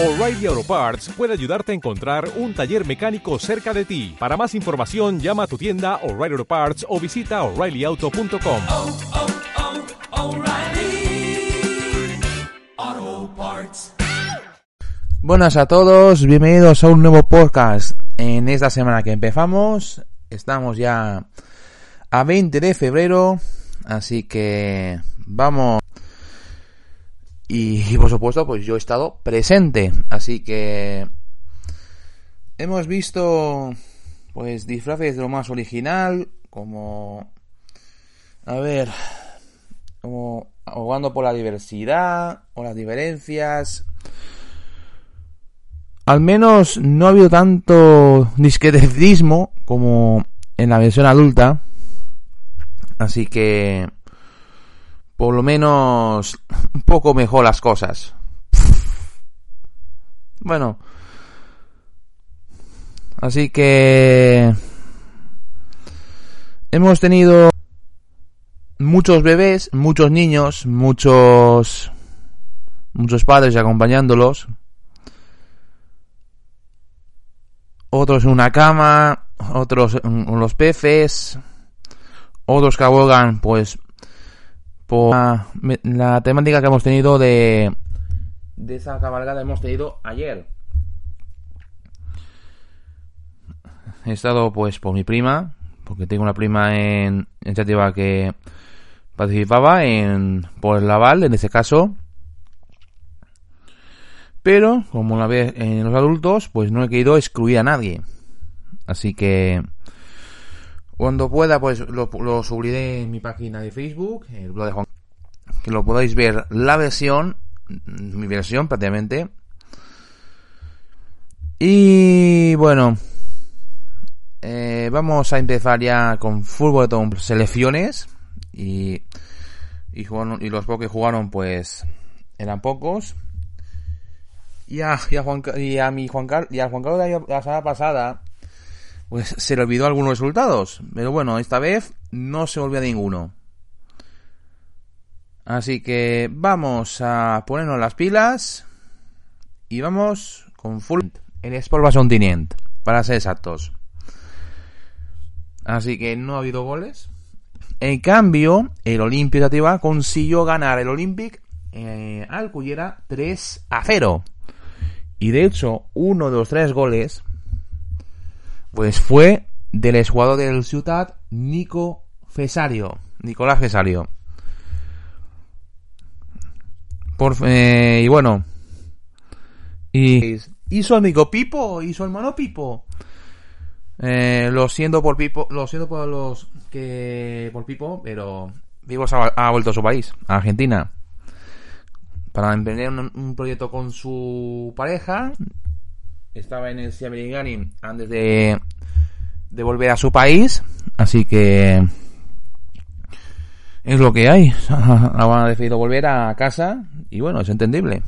O'Reilly Auto Parts puede ayudarte a encontrar un taller mecánico cerca de ti. Para más información, llama a tu tienda O'Reilly Auto Parts o visita oreillyauto.com. oh, oh, O'Reilly Auto Parts. Buenas a todos, bienvenidos a un nuevo podcast. En esta semana que empezamos, estamos ya a 20 de febrero, así que vamos. Y, por supuesto, pues yo he estado presente, así que hemos visto pues disfraces de lo más original, como a ver, como abogando por la diversidad o las diferencias. Al menos no ha habido tanto disquetecismo como en la versión adulta. Así que por lo menos un poco mejor las cosas. Bueno. Así que hemos tenido muchos bebés, muchos niños, muchos muchos padres acompañándolos. Otros en una cama, otros en los peces, otros que abogan pues por la, la temática que hemos tenido de de esa cabalgada hemos tenido ayer. He estado pues por mi prima, porque tengo una prima en iniciativa que participaba en por el Laval, en ese caso. Pero, como una vez en los adultos, pues no he querido excluir a nadie. Así que cuando pueda, pues lo, lo subiré en mi página de Facebook, el blog de Juan, que lo podáis ver la versión, mi versión prácticamente. Y bueno, eh, vamos a empezar ya con fútbol de selecciones y y, jugaron, y los pocos que jugaron pues eran pocos. Y a, y a, Juan, y a mi Juan Carlos, y a Juan Carlos de la semana pasada pues se le olvidó algunos resultados. Pero bueno, esta vez no se olvida ninguno. Así que vamos a ponernos las pilas y vamos con full en Sport Basontinient, para ser exactos. Así que no ha habido goles. En cambio, el Olympic Atiba consiguió ganar el Olympic eh, al Cullera 3 a 0. Y de hecho, uno de los tres goles pues fue del exjugador del Ciudad, Nico Fesario. Nicolás Fesario. Por, eh, y bueno. Y hizo amigo Pipo, hizo hermano Pipo. Eh, lo siento por Pipo, lo siento por los que por Pipo, pero Pipo ha, ha vuelto a su país, a Argentina, para emprender un, un, proyecto con su pareja. Estaba en el Siamerigani antes de, de volver a su país, así que es lo que hay. Ahora han decidido volver a casa y bueno, es entendible.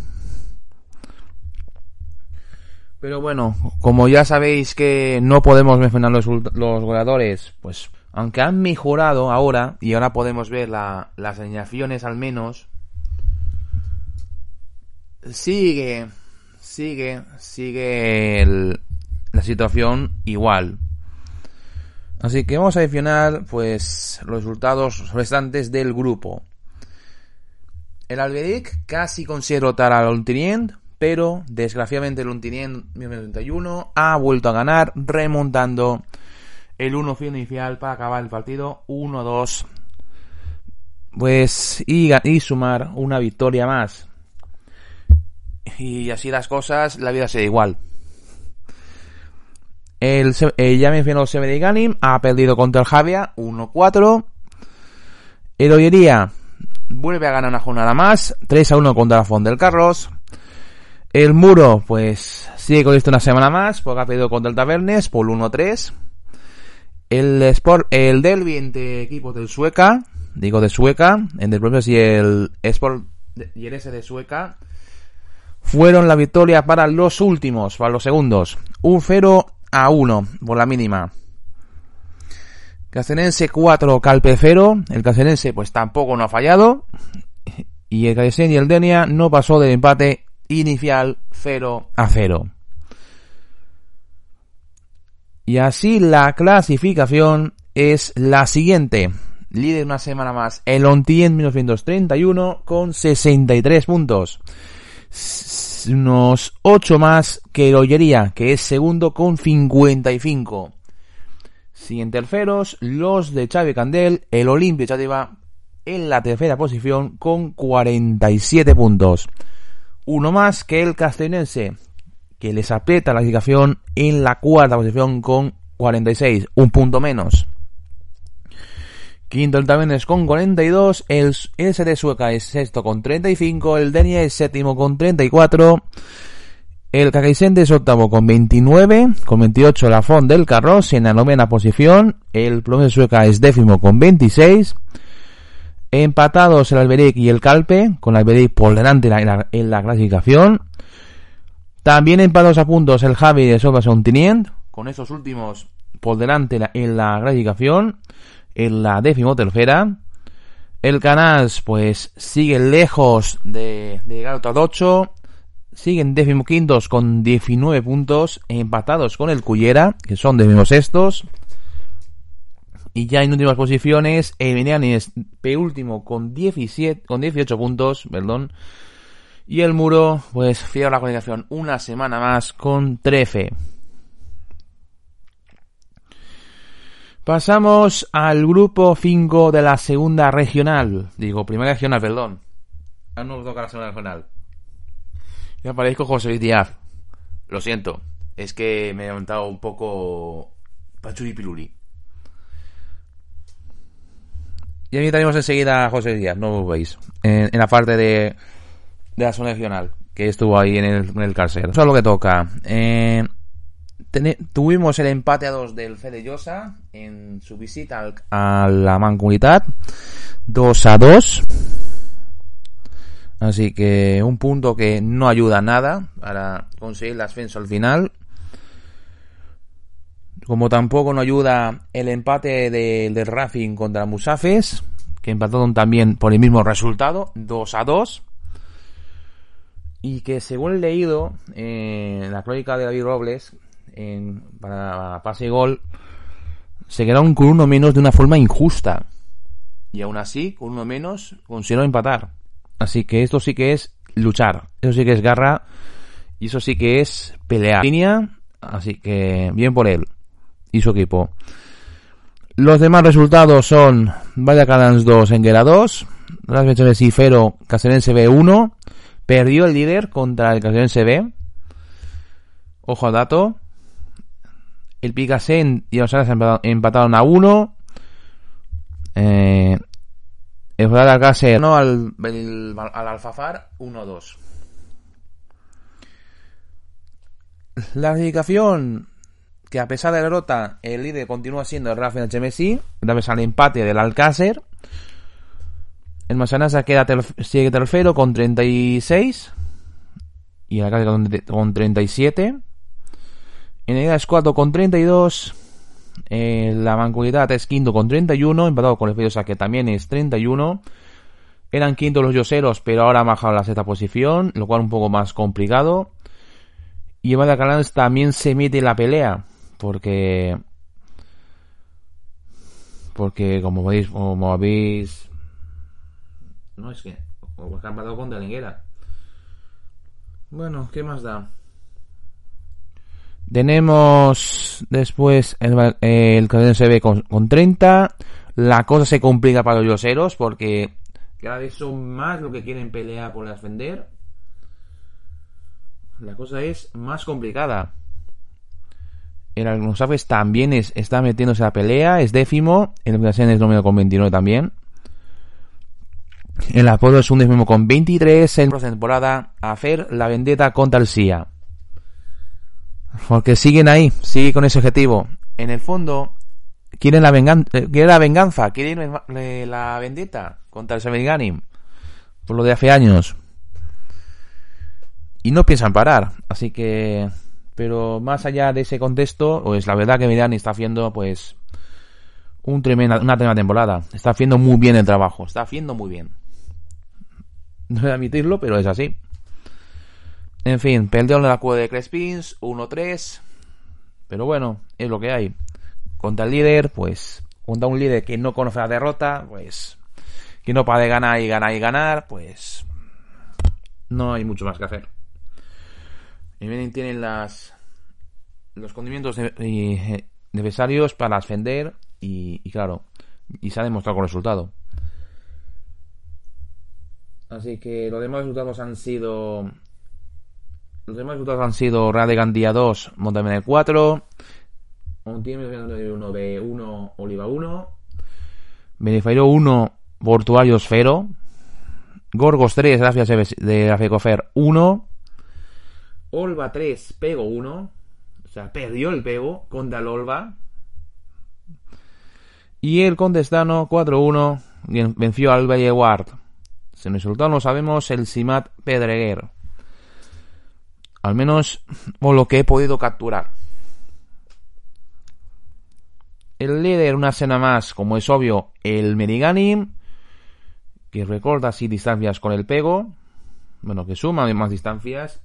Pero bueno, como ya sabéis que no podemos mencionar los, los goleadores, pues aunque han mejorado ahora y ahora podemos ver la, las alineaciones al menos, sigue, sigue, sigue el, la situación igual. Así que vamos a mencionar pues los resultados restantes del grupo. El Alberic casi consigue rotar al Ontinient pero desgraciadamente el Untinien 1931 ha vuelto a ganar remontando el 1 inicial para acabar el partido 1-2 pues y, sumar una victoria más y así las cosas la vida será igual. El, el ya mencionado Ganim ha perdido contra el Javia 1-4 el Ollería vuelve a ganar una jornada más 3-1 contra la Fond del Carlos el muro, pues, sigue con esto una semana más, porque ha pedido contra el Tabernes por 1-3. El Sport, el Derby entre equipos del Sueca, digo de Sueca, entre el y el Sport y el S de Sueca, fueron la victoria para los últimos, para los segundos. Un 0 a 1 por la mínima. Castellense 4, Calpe 0. El Castellense pues tampoco no ha fallado. Y el Castellense y el Denia no pasó del empate inicial 0 a 0. Y así la clasificación es la siguiente. Líder una semana más, el Ontien 1931 con 63 puntos. Unos 8 más que el Ollería, que es segundo con 55. Siguiente terceros, los de Xavi Candel, el Olimpia Chativa en la tercera posición con 47 puntos. Uno más que el Castellense, que les aprieta la clasificación en la cuarta posición con 46, un punto menos. Quinto el también es con 42, el SD Sueca es sexto con 35, el Denia es séptimo con 34, el Kakaisende es octavo con 29, con 28 la Fond del Carros en la novena posición, el Plome Sueca es décimo con 26, empatados el Alberic y el Calpe, con el Alberic por delante en la, clasificación, también empatados a puntos el Javi de Soba Tinient, con esos últimos por delante en la clasificación, en la décimo tercera. El Canals, pues, sigue lejos de, de llegar a 8. Siguen quintos con 19 puntos, empatados con el Cullera, que son sextos Y ya en últimas posiciones, Emiliani es penúltimo con 17, con 18 puntos, perdón. Y el Muro, pues, cierra la comunicación una semana más con 13. Pasamos al grupo 5 de la segunda regional. Digo, primera regional, perdón. Ah, no toca la segunda regional. Me aparezco José Luis Díaz. Lo siento. Es que me he levantado un poco pachuri piluri. Y invitaremos enseguida a José Luis Díaz, no lo veis. En, la parte de, de la zona regional, que estuvo ahí en el, en el cárcel. Eso es lo que toca. Eh, tuvimos el empate a dos del Fede Llosa en su visita a la Mancomunidad. 2 a 2. Así que un punto que no ayuda nada para conseguir el ascenso al final. Como tampoco no ayuda el empate del de contra Musafes, que empataron también por el mismo resultado, 2 a 2. Y que según he leído en la crónica de David Robles, en, para pase y gol, se quedaron con uno menos de una forma injusta. Y aún así, con uno menos, consiguieron empatar. Así que esto sí que es luchar. Eso sí que es garra. Y eso sí que es pelear. Línea. Así que bien por él y su equipo. Los demás resultados son Valladolid 2, Enguera 2, Las y Fero, Caserense B 1. Perdió el líder contra el Caserense B. Ojo al dato. El Picasen y los empataron a 1. Eh, el Real Alcácer no al, al Alfafar 1-2. La clasificación que a pesar de la derrota el líder continúa siendo el Rafael HMSI gracias al empate del Alcácer el Masanasa queda sigue tercero con 36 y el Alcácer con 37 en el es 4 con 32. Eh, la Mancomunidad es quinto con 31, empatado con el Fidiosa que también es 31. Eran quintos los Yoseros, pero ahora han bajado a la sexta posición, lo cual un poco más complicado. Y el también se mete la pelea, porque. Porque, como veis, como habéis. No, es que. Como han empatado con Delenguera. Bueno, ¿qué más da? Tenemos después el, el se ve con, con 30. La cosa se complica para los yoseros porque cada vez son más los que quieren pelear por ascender. La cosa es más complicada. El Algonzafes también es, está metiéndose a la pelea, es décimo. El Brasil es número con 29 también. El Apolo es un décimo con 23. En la temporada, hacer la vendetta contra el SIA. Porque siguen ahí, sigue con ese objetivo. En el fondo, quieren la, venganza, eh, quieren la venganza, quieren la vendetta contra el Semeganim. Por lo de hace años. Y no piensan parar. Así que. Pero más allá de ese contexto, pues la verdad que Mediani está haciendo, pues. Un tremenda, una tremenda temporada. Está haciendo muy bien el trabajo. Está haciendo muy bien. No voy a admitirlo, pero es así. En fin, perdió en la cueva de Crespins, 1-3. Pero bueno, es lo que hay. Contra el líder, pues, contra un líder que no conoce la derrota, pues, que no para de ganar y ganar y ganar, pues, no hay mucho más que hacer. Y bien tienen las, los condimentos eh, necesarios para ascender y claro, y se ha demostrado con resultado. Así que los demás resultados han sido. Los demás resultados han sido Real de Gandía 2, Montaña 4, Montiel 1 B1, Oliva 1, Benefairo 1, Portuarios 0, Gorgos 3, gracias de la Fecofer 1, Olva 3, Pego 1, o sea, perdió el Pego contra el Olva, y el Condestano 4-1 bien- venció al Belleward. Sin resultado no sabemos el Simat Pedreguer. Al menos por lo que he podido capturar. El líder, una escena más, como es obvio, el Merigani, que recorta así distancias con el Pego. Bueno, que suma más distancias.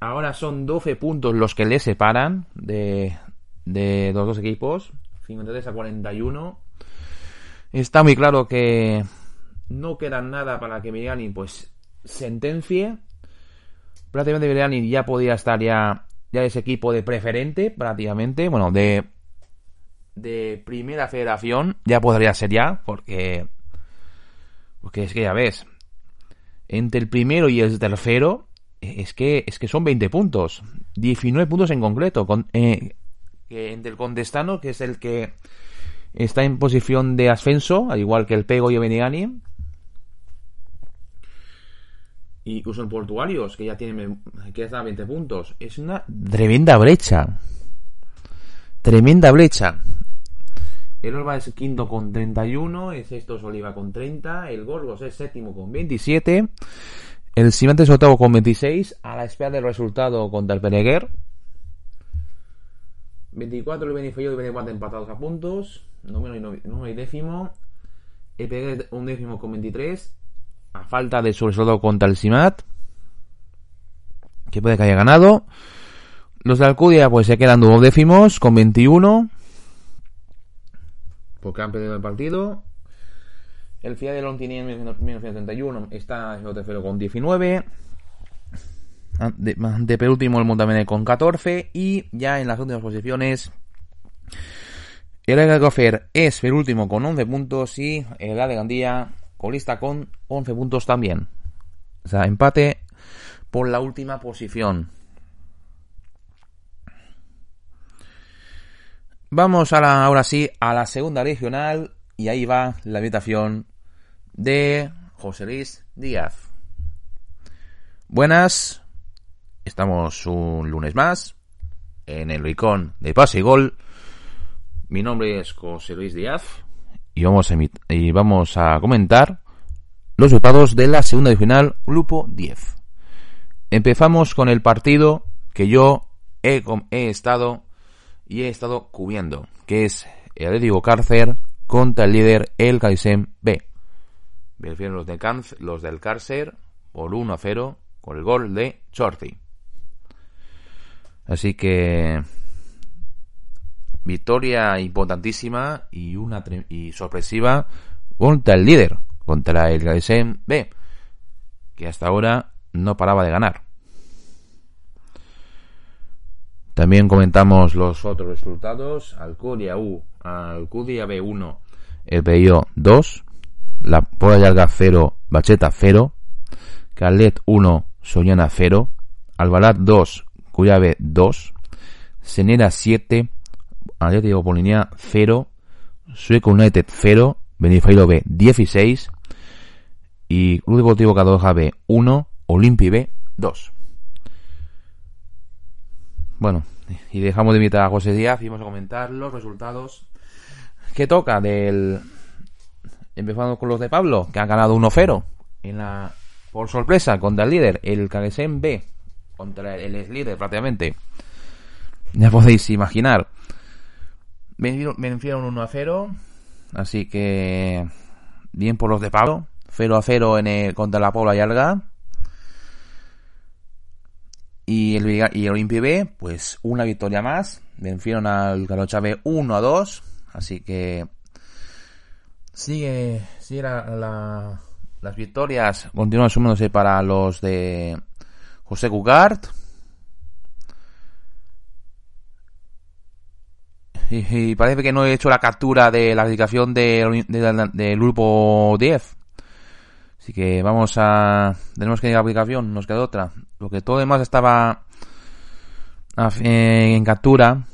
Ahora son 12 puntos los que le separan de, de los dos equipos. 53 a 41. Está muy claro que no queda nada para que Miriani pues sentencie. Prácticamente Miriani ya podía estar ya, ya ese equipo de preferente, prácticamente. Bueno, de, de primera federación ya podría ser ya, porque, porque es que ya ves, entre el primero y el tercero es que, es que son 20 puntos. 19 puntos en concreto. Con, eh, entre el Condestano, que es el que está en posición de ascenso, al igual que el Pego y el. Y incluso el Portuarios, que ya tiene que está a 20 puntos. Es una tremenda brecha. Tremenda brecha. El Olva es quinto con 31, el sexto es Oliva con 30, el Gorgos es séptimo con 27, el Simante es octavo con 26, a la espera del resultado contra el Pereguer. 24 el Benifeio y el Beneguante empatados a puntos, noveno y, novi- noveno y décimo, el Pereguer un décimo con 23, a falta de su resultado contra el Simat, que puede que haya ganado. Los de Alcudia pues se quedan duodécimos con 21, porque han perdido el partido. El FIA de Lontini en 1971 está en tercero con 19. De, penúltimo el Montamene con 14. Y ya en las últimas posiciones. El Agagofer es penúltimo con 11 puntos. Y el de Gandía colista con 11 puntos también. O sea, empate por la última posición. Vamos a la, ahora sí a la segunda regional y ahí va la habitación de José Luis Díaz. Buenas, estamos un lunes más en el Ricón de Pase y Gol. Mi nombre es José Luis Díaz y vamos a, comentar los resultados de la segunda regional Grupo 10. Empezamos con el partido que yo he, estado y he estado cubriendo, que es el Atlético Cárcer contra el líder el Caisem B. Vencieron los, de los del Cárcer por 1 a 0 con el gol de Chorty. Así que victoria importantísima y una y sorpresiva contra el líder, contra el Caisem B, que hasta ahora no paraba de ganar. También comentamos los otros resultados. Alcudia U, Alcudia B1, el PIO 2, La Pola Larga 0, Bacheta 0, Calet 1, Soñana 0, Albalat 2, Cuyabe 2, Senera 7, Atlético Polinia 0, Sueco United 0, Benifeiro B 16 y Club Deportivo Cadoja B 1, Olimpi B 2. Bueno, y dejamos de invitar a José Díaz y vamos a comentar los resultados que toca del. Empezando con los de Pablo, que han ganado 1-0 en la por sorpresa contra el líder, el Caguesen B, contra el ex líder prácticamente. Ya podéis imaginar. Vencieron vencieron 1 0, así que bien por los de Pablo. 0 a 0 en el, contra la Pobla y Alga. Y el, y el Olimpia B, pues una victoria más. Vencieron al Carocha B 1 a 2. Así que sigue, sigue la, las victorias. Continúan sumándose para los de José Cugart. Y, parece que no he hecho la captura de la dedicación del de, grupo 10. Así que vamos a... Tenemos que ir a la aplicación, nos queda otra. Lo que todo demás estaba en captura.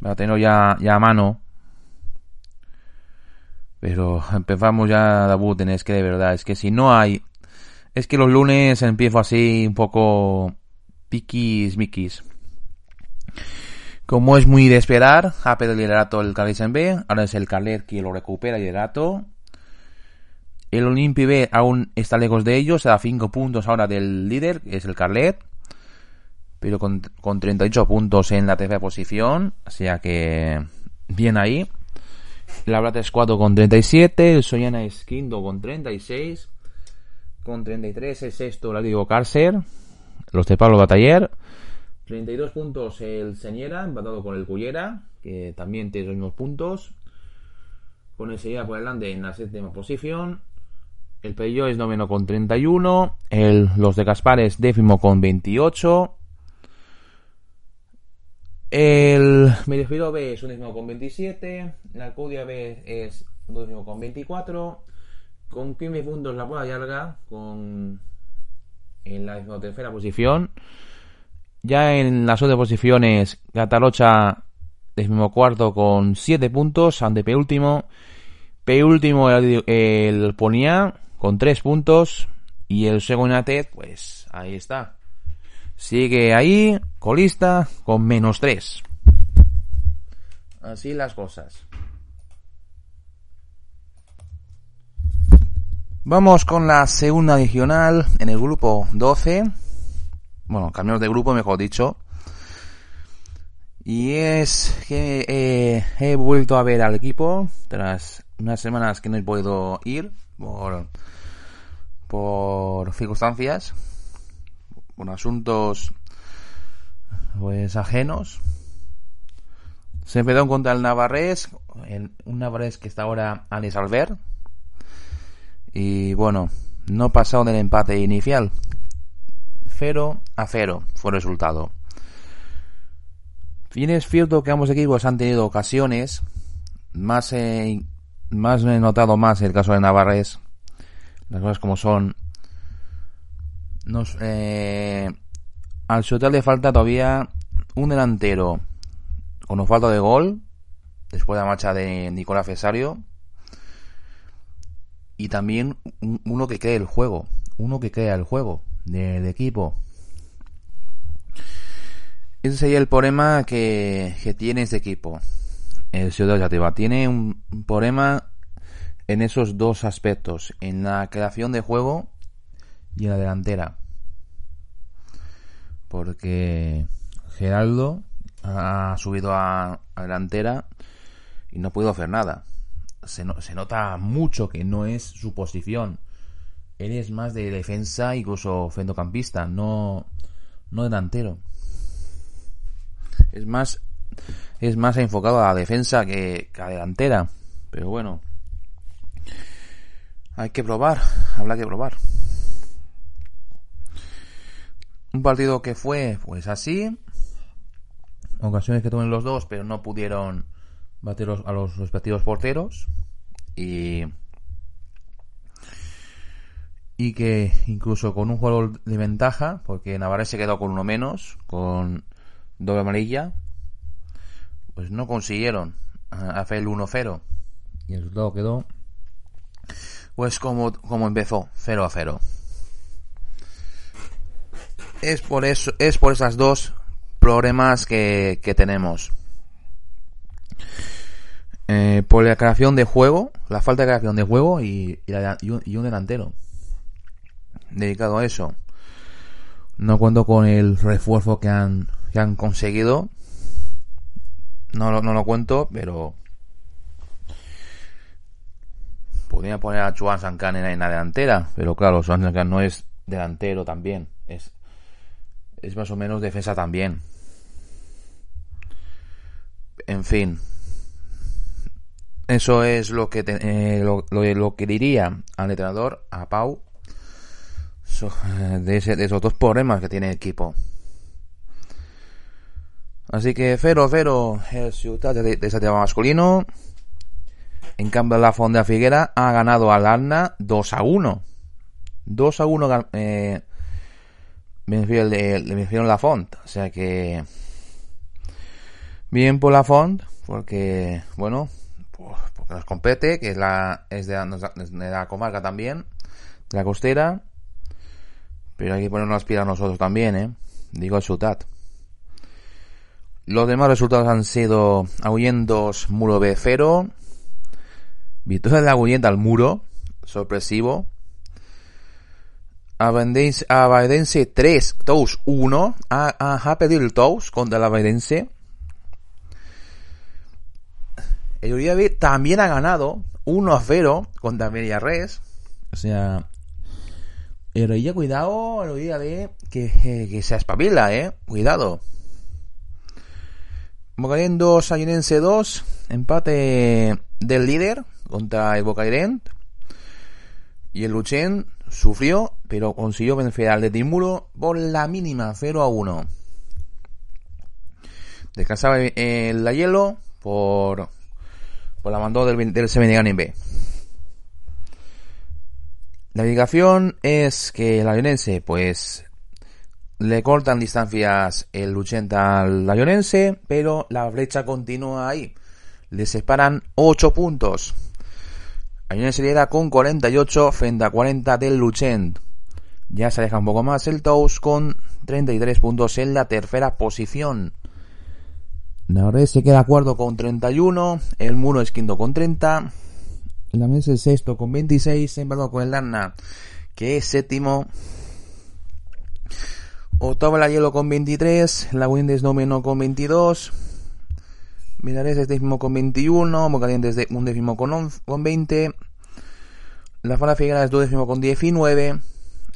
Para tenerlo ya, ya a mano. Pero empezamos ya, Dabuten, es que de verdad, es que si no hay... Es que los lunes empiezo así un poco piquis, miquis. Como es muy de esperar, ha perdido el liderato el en B, ahora es el Carlet quien lo recupera el liderato. El Olimpi B aún está lejos de ellos, da 5 puntos ahora del líder, que es el Carlet, pero con, con 38 puntos en la tercera posición, o sea que bien ahí. La Blata es 4 con 37, el Soyana es quinto con 36, con 33 el sexto la digo Cárcer, los de Pablo Bataller. 32 puntos el Señera, empatado con el Cullera, que también tiene los mismos puntos. Con el Señera por delante en la séptima posición. El Peyo es noveno con 31. El, los de Gaspar es décimo con 28. El Merifiro B es un décimo con 27. La Alcudia B es décimo con 24. Con 15 puntos la Puebla Larga, con en la tercera posición. Ya en las otras posiciones, Gatalocha cuarto con 7 puntos, ante penúltimo. Penúltimo el, el Ponía con 3 puntos. Y el Segonatet, pues ahí está. Sigue ahí, colista, con menos 3. Así las cosas. Vamos con la segunda regional en el grupo 12 bueno, cambios de grupo, mejor dicho. Y es que eh, he vuelto a ver al equipo tras unas semanas que no he podido ir por, circunstancias, por asuntos pues ajenos. Se empezó contra el Navarrés, un Navarrés que está ahora a Albert. Y bueno, no pasado del empate inicial, 0 a 0 fue el resultado. Bien es cierto que ambos equipos han tenido ocasiones, más, eh, más he notado más el caso de Navarres, las cosas como son. Nos, eh, al Sotel le falta todavía un delantero con un falta de gol, después de la marcha de Nicolás Fesario, y también uno que cree el juego, uno que crea el juego de, equipo. Ese sería el problema que, tiene ese equipo. El Ciudad Yativa tiene un, problema en esos dos aspectos, en la creación de juego y en la delantera. Porque Geraldo ha subido a, delantera y no puede hacer nada. Se, se, nota mucho que no es su posición eres más de defensa, incluso centrocampista, no, no delantero. Es más, es más enfocado a la defensa que, a delantera. Pero bueno, hay que probar, habrá que probar. Un partido que fue, pues así. Ocasiones que tuvieron los dos, pero no pudieron bater a los respectivos porteros. Y y que incluso con un jugador de ventaja, porque Navarre se quedó con uno menos, con doble amarilla, pues no consiguieron hacer el 1-0. Y el resultado quedó, pues como, como empezó, 0 a 0. Es por eso, es por esas dos problemas que, que tenemos. Eh, por la creación de juego, la falta de creación de juego y, y un delantero dedicado a eso. No cuento con el refuerzo que han, que han conseguido. No, no lo cuento, pero podría poner a Chuan Sankan en, la delantera, pero claro, Chuan Sankan no es delantero también, es es más o menos defensa también. En fin. Eso es lo que, eh, lo, lo- lo que diría al entrenador, a Pau, so- de, ese- de esos dos problemas que tiene el equipo. Así que 0-0 el Ciutat de, de Santiago masculino. En cambio, la Fonda Figuera ha ganado al Arna 2 a 1. 2 a 1 gan- eh, venció el de, la Font. O sea que. Bien por la Font, porque, bueno, pues, porque nos compete, que es, la, es de, de la comarca también, de la costera. Pero hay que ponernos las pilas nosotros también, ¿eh? Digo el Ciutat. Los demás resultados han sido Ahuyendos Muro B 0. Victoria de Aguyenta al Muro. Sorpresivo. Abadense 3, Tous 1. Ha, perdido el Tous contra el Abadense. El Uribe también ha ganado 1 a 0 contra Villarres. O sea, el Uribe, cuidado, el Uribe que, que, que se espabila, eh. Cuidado. Bocairent 2, Ayunense 2. Empate del líder contra el Bocairent. Y el Luchen sufrió, pero consiguió vencer al de Timuro por la mínima, 0 a 1. Descansaba el la hielo por, por la mandó del, del Semenegan en B. La indicación es que el Lionense, pues, le cortan distancias el 80 al Lionense, pero la brecha continúa ahí. Le separan 8 puntos. Lionense lidera con 48 frente a 40 del Luchent. Ya se aleja un poco más el Tous con 33 puntos en la tercera posición. La red se queda cuarto con 31, el Muro es quinto con 30, mesa es sexto con 26, en verdad con el Darna, que es séptimo. Octavo la Hielo con 23, la Windes noveno con 22, Minares es décimo con 21, Mocalientes de un décimo con, 11 con 20, la Fala Figuera es duodécimo con 19,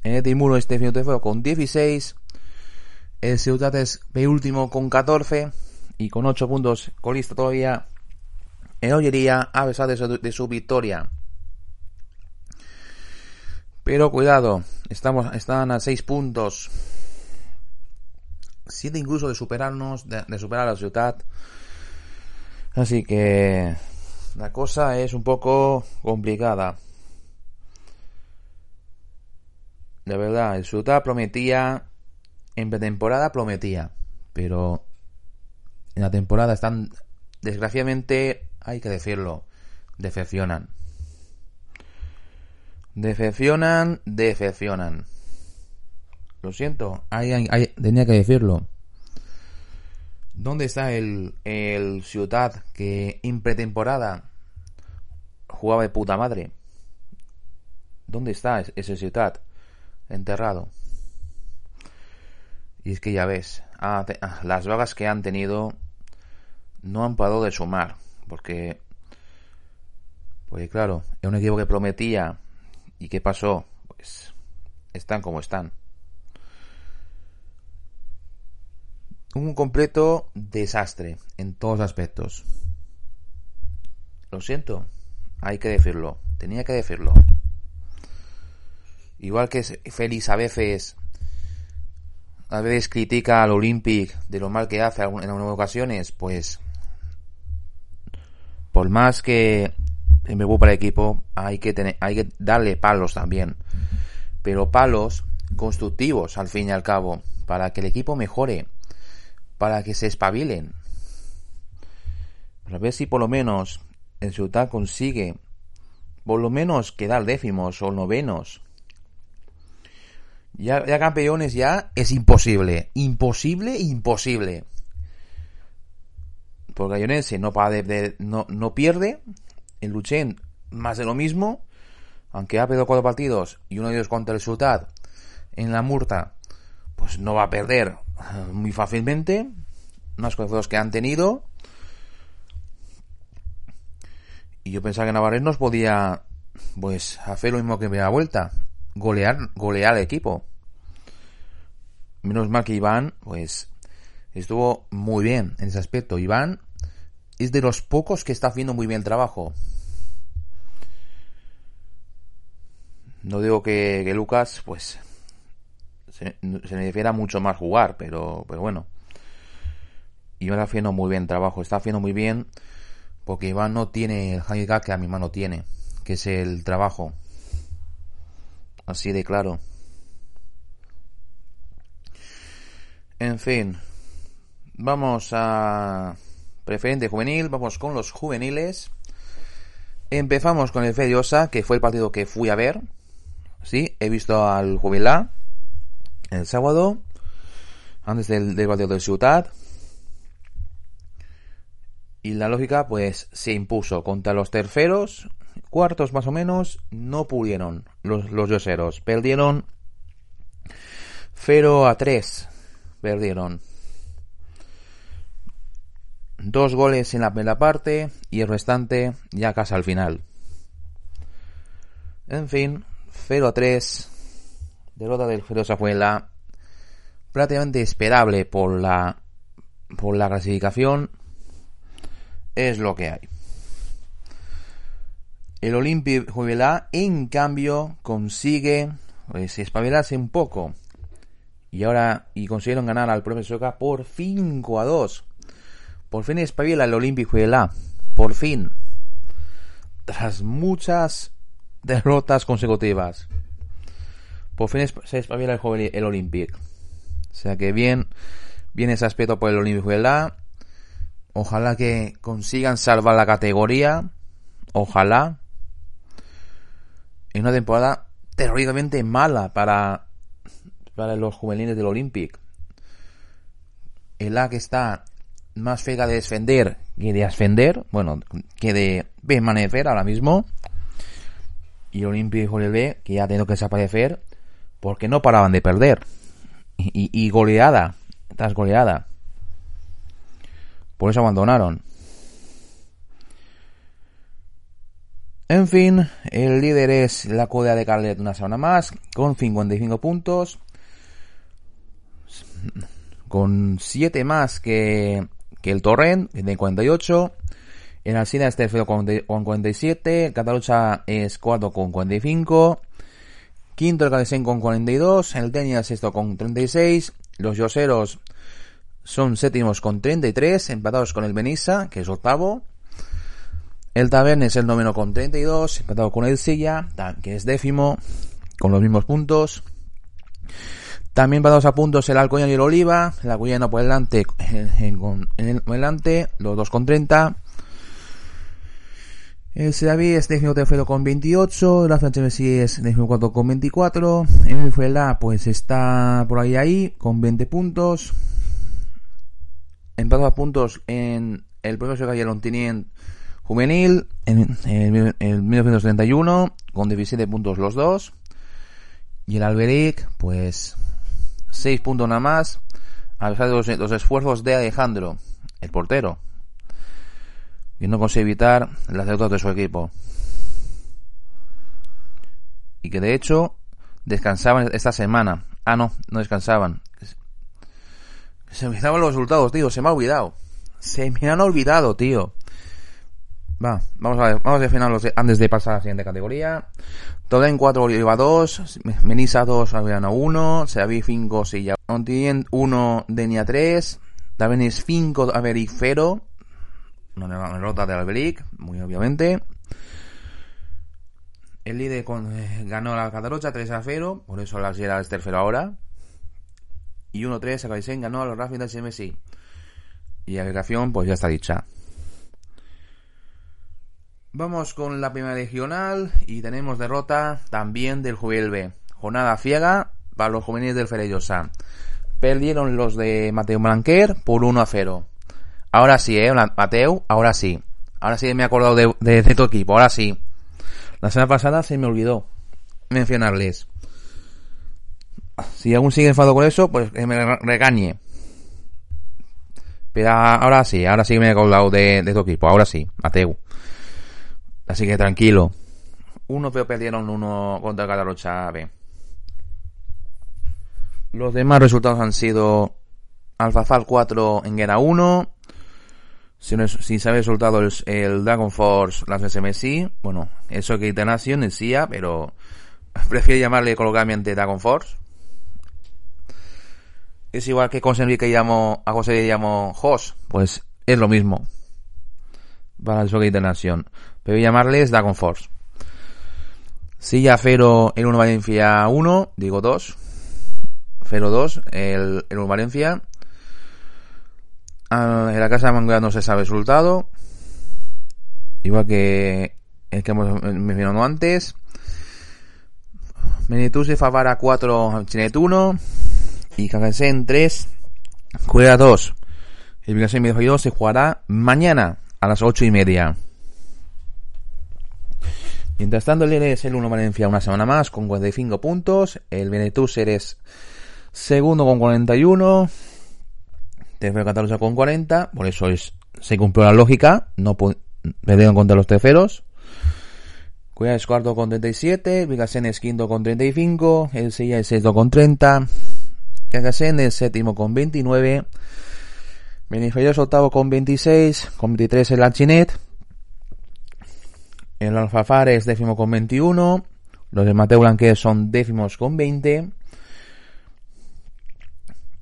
el Timuro es décimo con 16, el Ciutat es penúltimo con 14 y con 8 puntos colista todavía en Ollería a pesar de su, victoria. Pero cuidado, estamos, están a 6 puntos. 7 incluso de superarnos, de, de superar a la ciudad. Así que la cosa es un poco complicada. De verdad, el ciudad prometía, en pretemporada prometía, pero en la temporada están, desgraciadamente, hay que decirlo, decepcionan. Decepcionan, decepcionan. Lo siento, hay, tenía que decirlo. ¿Dónde está el, el Ciudad que en pretemporada jugaba de puta madre? ¿Dónde está es- ese Ciudad? Enterrado. Y es que ya ves, ah, las vagas que han tenido no han parado de sumar. Porque, pues claro, es un equipo que prometía. ¿Y qué pasó? Pues están como están. Un completo desastre en todos aspectos. Lo siento, hay que decirlo. Tenía que decirlo. Igual que Félix a veces a veces critica al Olympic de lo mal que hace en algunas ocasiones, pues por más que me preocupa el equipo, hay que tener, hay que darle palos también. Pero palos constructivos al fin y al cabo, para que el equipo mejore, para que se espabilen. Para ver si por lo menos el Ciudad consigue por lo menos quedar décimos o novenos. Ya campeones ya es imposible. Imposible, imposible. Porque Gallonense no, para de, no, no pierde. El Luchen más de lo mismo. Aunque ha perdido cuatro partidos y uno de ellos contra el Ciudad en la Murta, pues no va a perder muy fácilmente. Unos esfuerzos que han tenido. Y yo pensaba que Navarrete nos podía pues hacer lo mismo que en primera vuelta. Golear, golear al equipo. menos mal que Iván, pues, estuvo muy bien en ese aspecto. Iván es de los pocos que está haciendo muy bien el trabajo. No digo que, Lucas, pues, se, se necesita mucho más jugar, pero, pero bueno. Iván está haciendo muy bien el trabajo, está haciendo muy bien porque Iván no tiene el handicap que a mi mano tiene, que es el trabajo. Así de claro. En fin, vamos a preferente juvenil, vamos con los juveniles. Empezamos con el Fediosa, que fue el partido que fui a ver. Sí, he visto al Jubilá el sábado, antes del, del partido de Ciudad. Y la lógica, pues, se impuso contra los terceros, cuartos más o menos, no pudieron los, los yoseros. Perdieron 0 a 3. Perdieron. Dos goles en la primera parte y el restante ya casi al final. En fin, 0 a 3. Derrota del Ferosa fue la prácticamente esperable por la por la clasificación es lo que hay. El Olympique Jubilá, en cambio, consigue pues, espabilarse un poco. Y ahora, y consiguieron ganar al profesor por 5 a 2. Por fin espabila el Olympique Jubilá. Por fin. Tras muchas derrotas consecutivas. Por fin se espabila el, el Olympique. O sea que bien, bien ese aspecto por el Olympique Jubilá. Ojalá que consigan salvar la categoría. Ojalá. En una temporada terriblemente mala para, para los juveniles del Olympic. El A que está más fega de defender que de ascender. Bueno, que de permanecer ahora mismo. Y Olympic B que ya ha que desaparecer porque no paraban de perder. Y, y goleada, tras goleada. Por eso abandonaron. En fin, el líder es la Codea de Carlet una semana más, con 55 puntos. Con 7 más que, que el Torrent, que tiene 48. En Alcina es tercero con 47. Catalucha es cuarto con 45. Quinto el Cadesen con 42. El Tenia sexto con 36. Los Yoseros son séptimos con 33, empatados con el Benissa, que es octavo. El Tavern es el noveno con 32, empatado con el Silla, que es décimo, con los mismos puntos. También empatados a puntos el Alcoyano y el Oliva, el Alcoyano por delante, en, el delante, los dos con 30. El Sedaví es décimo tercero con 28, la Franceschi es décimo cuarto con 24, el Fuela pues está por ahí ahí con 20 puntos. Empatado a puntos en el profesor Gallerón Tinien juvenil en, en, 1931 con 17 puntos los dos. Y el Alberic pues 6 puntos nada más a pesar de los, esfuerzos de Alejandro el portero y no consigue evitar las derrotas de su equipo y que de hecho descansaban esta semana ah no no descansaban se me estaban los resultados, tío. Se me ha olvidado. Se me han olvidado, tío. Va, vamos a ver, vamos a definirlos antes de pasar a la siguiente categoría. En 4, Oliva 2, Menisa 2, Alverano 1, Seavi 5, Silla 1, Denia 3, Davenis 5, Averic 0, una derrota de Alberic, muy obviamente. El líder con, eh, ganó la Catarocha 3 a 0, por eso la Sierra es tercero ahora y 1-3 Akaisen ganó a los Racing del CMSI. Y la agregación pues ya está dicha. Vamos con la primera regional y tenemos derrota también del Juvenil B. Jornada ciega para los juveniles del Ferellosa. Perdieron los de Mateo Blanquer por 1 a 0. Ahora sí, eh, Mateo, ahora sí. Ahora sí me he acordado de, de, de tu equipo, ahora sí. La semana pasada se me olvidó mencionarles. Si aún sigue enfadado con eso, pues que me regañe. Pero ahora sí, ahora sí me he acordado de, de tu equipo, ahora sí, Mateo. Así que tranquilo. Uno pero perdieron uno contra el Catalocha B. Los demás resultados han sido Alfafal 4 en Guerra 1. Si, no es- si se había resultado el, el Dragon Force, las SMSI, bueno, eso que Internación decía, pero prefiero llamarle coloquialmente Dragon Force. Es igual que con que llamo, a José le llamo Hoss, pues es lo mismo. Para el Soccer Internación. A llamarles Dragon Force. Silla Fero, el 1 Valencia 1, digo 2. Fero 2, el, el 1 Valencia. Ah, en la casa de Manguera no se sabe el resultado. Igual que el que hemos mencionado antes. Menetuse Favara 4, Chinet 1. Y Kakasen 3, Cuera 2. El Vigasen Videojuego se jugará mañana a las 8 y media. Mientras tanto, el es el 1 Valencia una semana más con 45 puntos. El Benetuser es segundo con 41. Tercero Cataluña con 40. Por eso es, se cumplió la lógica. No perdieron contra los terceros. Cuidado es cuarto con 37. Vigasen es quinto con 35. El Silla es sexto con 30. Kakasen es séptimo con 29. Benifayos octavo con 26. Con 23 el Archinet. El Alfafar es décimo con 21. Los de Mateo Blanquez son décimos con 20.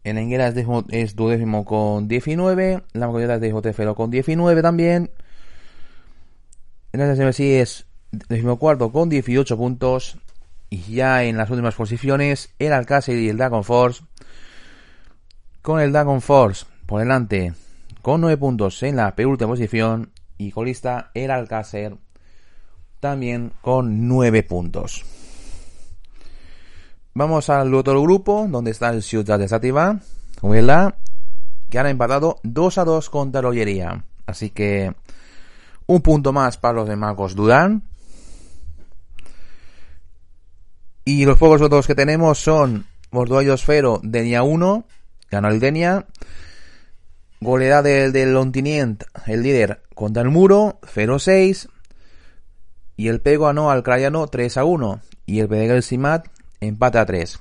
El Enguera es, es duodécimo con 19. La Macolleta es décimo con 19 también. En el SMSI es decimocuarto con 18 puntos. Y ya en las últimas posiciones, el Alcácer y el Dragon Force. Con el Dragon Force por delante, con 9 puntos en la penúltima posición. Y colista el Alcácer también con 9 puntos. Vamos al otro grupo, donde está el Ciudad de Sativa, la que han empatado 2 a 2 contra la Ollería. Así que un punto más para los de Marcos Durán. Y los pocos otros que tenemos son Morduallo Esfero, Denia 1, ganó el Denia. Goleada del, del Lontinient, el líder, contra el Muro, 0-6. Y el Pego ganó al Crayano 3 a 1. Y el Pedregal Simat empate a 3.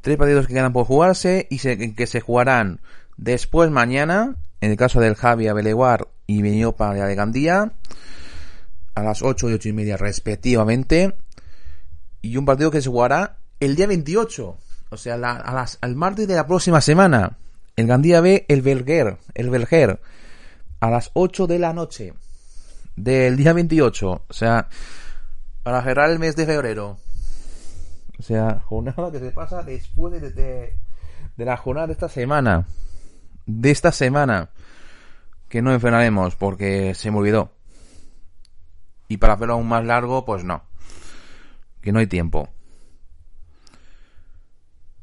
Tres partidos que quedan por jugarse y se- que se jugarán después mañana. En el caso del Javi Abeleguar y Beniopa de Gandía. A las 8 y 8 y media respectivamente. Y un partido que se jugará el día 28. O sea, las, al martes de la próxima semana. El Gandía B, el Belguer. El Belger. A las 8 de la noche del día 28. O sea, para cerrar el mes de febrero. O sea, jornada que se pasa después de, de, la jornada de esta semana. De esta semana. Que no enfrenaremos porque se me olvidó. Y para hacerlo aún más largo, pues no. Que no hay tiempo.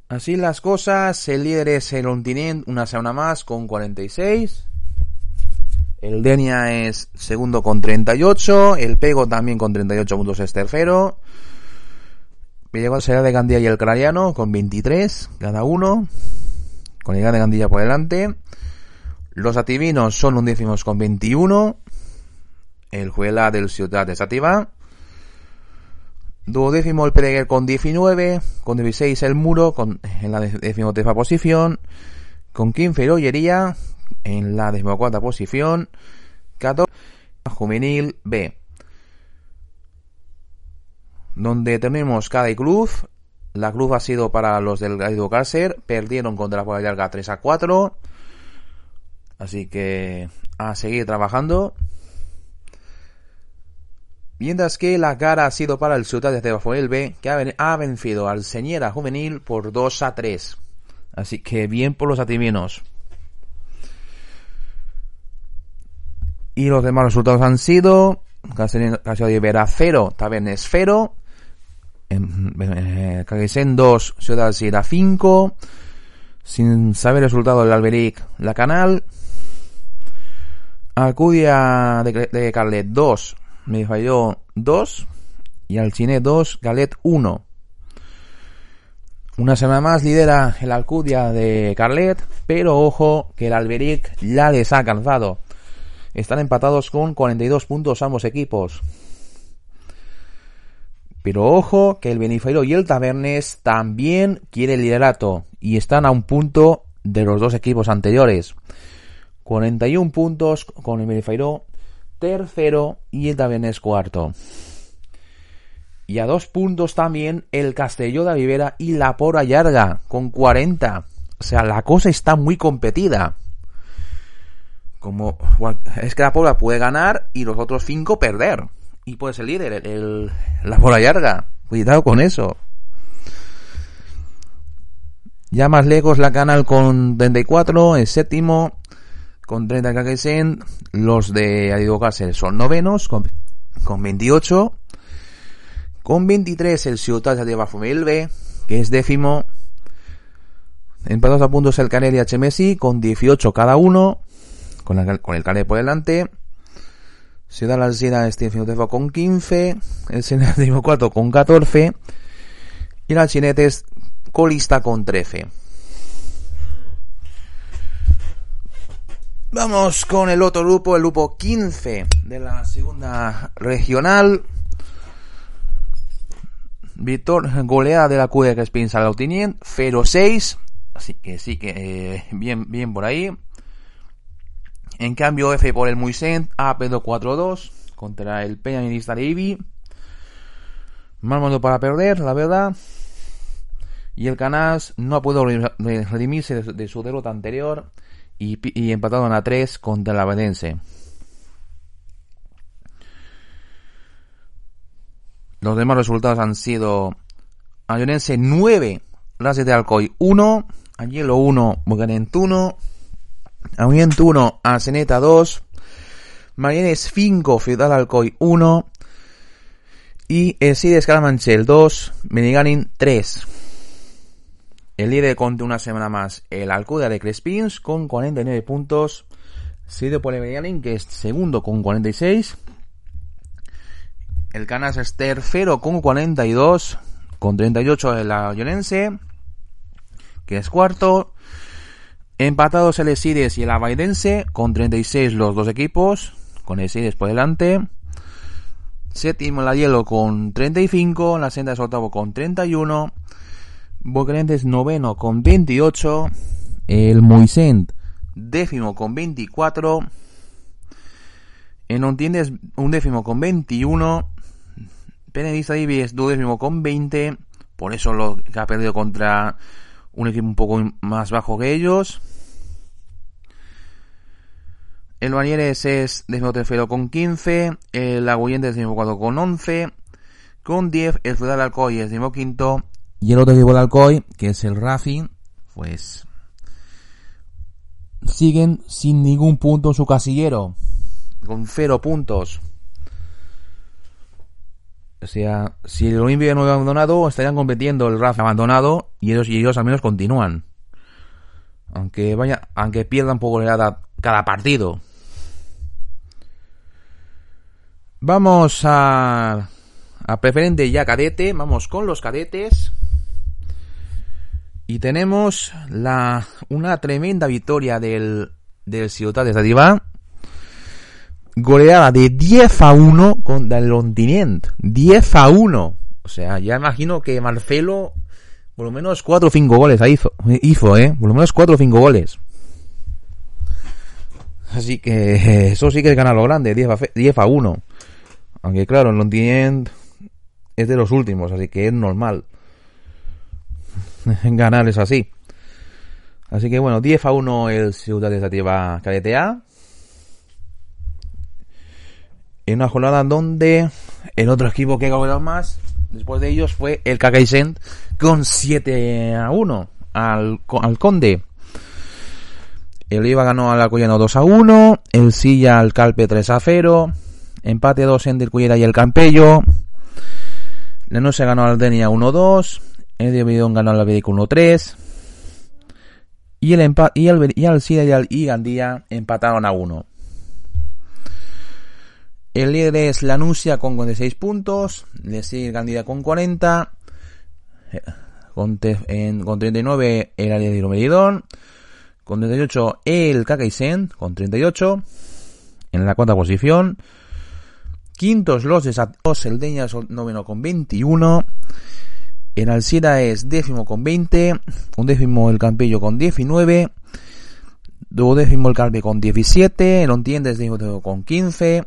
Así las cosas, el líder es el Ontinent, una semana más con 46. El Denia es segundo con 38. El Pego también con 38 puntos es tercero. Llegó será de Gandía y el Crariano con 23 cada uno. Con el de Gandía por delante. Los ativinos son undécimos con 21. El Juela del Ciudad de Sativa. Duodécimo el Pereguer con 19. Con 16 el Muro con, en la decimotefa posición. Con 15 el Ollería en la decimocuarta posición. 14 Juvenil B. Donde tenemos cada cruz. La cruz ha sido para los del Gaido Cácer. Perdieron contra la Larga 3 a 4. Así que a seguir trabajando. Mientras que la cara ha sido para el Ciudad de Tebafuel B, que ha vencido al Señera Juvenil por 2 a 3. Así que bien por los ativinos. Y los demás resultados han sido Casio de Ibera 0, Tabernes 0, Caguesen 2, Ciudad Sierra 5, sin saber el resultado del Alberic, la Canal, Alcudia de, de Carlet 2, me falló 2, y Alcine 2, Galet 1. Una semana más lidera el Alcudia de Carlet, pero ojo que el Alberic ya les ha alcanzado. Están empatados con 42 puntos ambos equipos. Pero ojo que el Benifeiro y el Tabernes también quieren el liderato y están a un punto de los dos equipos anteriores. 41 puntos con el Benifeiro tercero y el Tabernes cuarto. Y a dos puntos también el Castelló de Vivera y la Pora Yarga con 40. O sea, la cosa está muy competida. Como es que la Pobla puede ganar y los otros cinco perder. Y puede ser líder, el, la Pora Yarga. Cuidado con eso. Ya más lejos la Canal con 34, el séptimo con 30 KKSen. Los de Adido son novenos con, con 28. Con 23 el Ciutat de Bafumilbe, que es décimo. Empatados a puntos el Canel y HMSI con 18 cada uno. Con, con el Canel por delante. Ciudad Alcina Steve con 15. El Senado 4 con 14. Y la Chinetes colista con 13. Vamos con el otro grupo, el grupo 15 de la segunda regional. Víctor golea de la Cuya que es Pinza 0-6. Así que sí que eh, bien, bien por ahí. En cambio, F por el Muisent, A 4-2 contra el Peña Ministra Ibi. Mal modo para perder, la verdad. Y el Canas no ha podido redimirse de, su derrota anterior y, y empatado en a 3 contra la Vedense. Los demás resultados han sido Ayonense 9, Racing de Alcoy 1, Añelo 1, Bucanent 1, Auniente 1, Aseneta 2, Marienes 5, Ciudad Alcoy 1 y el Sides Caramanchel 2, Meniganin 3. El líder contra una semana más el Alcuda de Crespins con 49 puntos, seguido por el que es segundo con 46 el Canas es tercero con 42, con 38 el Ayonense, que es cuarto. Empatados el Esides y el Abaidense, con 36 los dos equipos, con Esides por delante. Séptimo la Hielo con 35, la Senda es octavo con 31. Boquerentes noveno con 28. El Moisent décimo con 24. En Ontiendes un décimo con 21. Penedista Ibi es duodécimo con 20. Por eso lo que ha perdido contra un equipo un poco más bajo que ellos. El Banieres es tercero con 15. El Aguyente es cuarto con 11. Con 10 el Ciudad Alcoy es quinto. Y el otro equipo de Alcoy, que es el Racing, pues siguen sin ningún punto en su casillero. Con cero puntos. O sea, si el Olimpia no hubiera abandonado, estarían compitiendo el RAF abandonado y ellos, y ellos al menos continúan. Aunque vaya, aunque pierdan popularidad cada partido. Vamos a, a preferente ya cadete, vamos con los cadetes. Y tenemos la, una tremenda victoria del, del Ciudad de Zadivá goleada de 10 a 1 contra el Lontinient. 10 a 1. O sea, ya imagino que Marcelo por lo menos 4 o 5 goles hizo, hizo, ¿eh? Por lo menos 4 o 5 goles. Así que eso sí que es ganar lo grande, 10 a, 10 a 1. Aunque claro, el Lontinient es de los últimos, así que es normal. ganar es así. Así que bueno, 10 a 1 el Ciudad de Sativa KDTA en una jornada donde el otro equipo que ganó más después de ellos fue el Kakaisen con 7 a 1 al, al Conde. El Iba ganó al Alcoyano 2 a 1, el Silla al Calpe 3 a 0, empate 2 entre el Cuyera y el Campello, se ganó al Denia 1 2, el Bidón ganó al Abedico 1 3, y el, y el, y el Silla y el Igandía empataron a 1. El líder es Lanusia con 46 puntos. Le sigue Gandía con 40. Con, en, con 39 el área de. Con 38 el Kakaisen con 38. En la cuarta posición. Quintos los de Santos, el Deña es noveno con 21. El Alcira es décimo con 20. Un décimo el Campillo con 19. Duodécimo el Calpe con 17. El Ontiende es décimo con 15.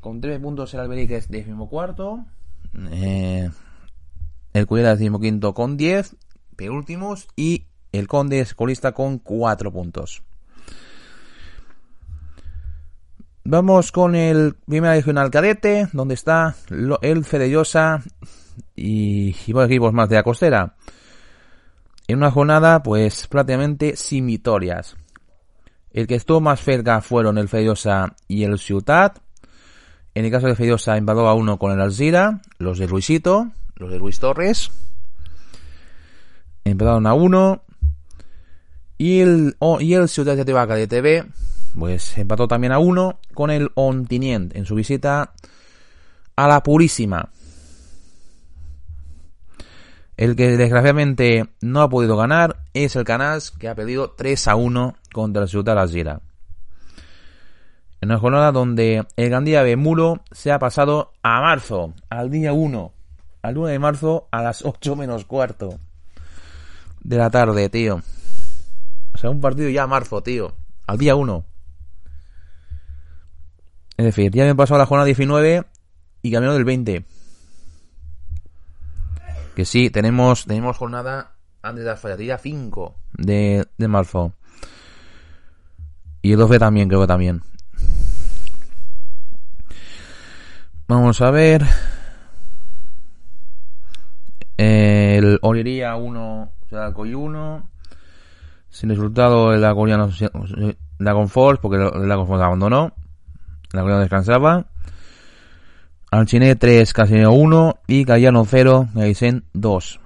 Con 3 puntos el Alberic es décimo cuarto. Eh, el es décimo quinto con 10. Penúltimos. Y el Conde es colista con 4 puntos. Vamos con el Primera Regional Cadete, donde está el Federosa y, y varios equipos más de la costera. En una jornada, pues prácticamente sin. El que estuvo más cerca fueron el Federosa y el Ciutat. En el caso de Federosa empató a uno con el Alzira, los de Luisito, los de Luis Torres. Empataron a uno. Y el, oh, y el Ciutat de Cadete B pues empató también a uno con el Ontinient en su visita a la Purísima. El que desgraciadamente no ha podido ganar es el Canas, que ha perdido 3 a 1 contra el Ciudad Gira. En una jornada donde el Gandía de Muro se ha pasado a marzo, al día 1, al 1 de marzo a las 8 menos cuarto de la tarde, tío. O sea, un partido ya a marzo, tío. Al día 1. Es decir, ya me he pasado la jornada 19 y camino del 20. Que sí, tenemos, tenemos jornada antes de la fallatilla 5 de, de marzo. Y el 12 también, creo que también. Vamos a ver. El Oliría 1, o sea, Alcoy 1. Sin resultado, el Alcoyano, la Confort, porque la Confort abandonó. La Corea descansaba. Alchine 3, Casino 1 y Cayano 0, Gaisen 2.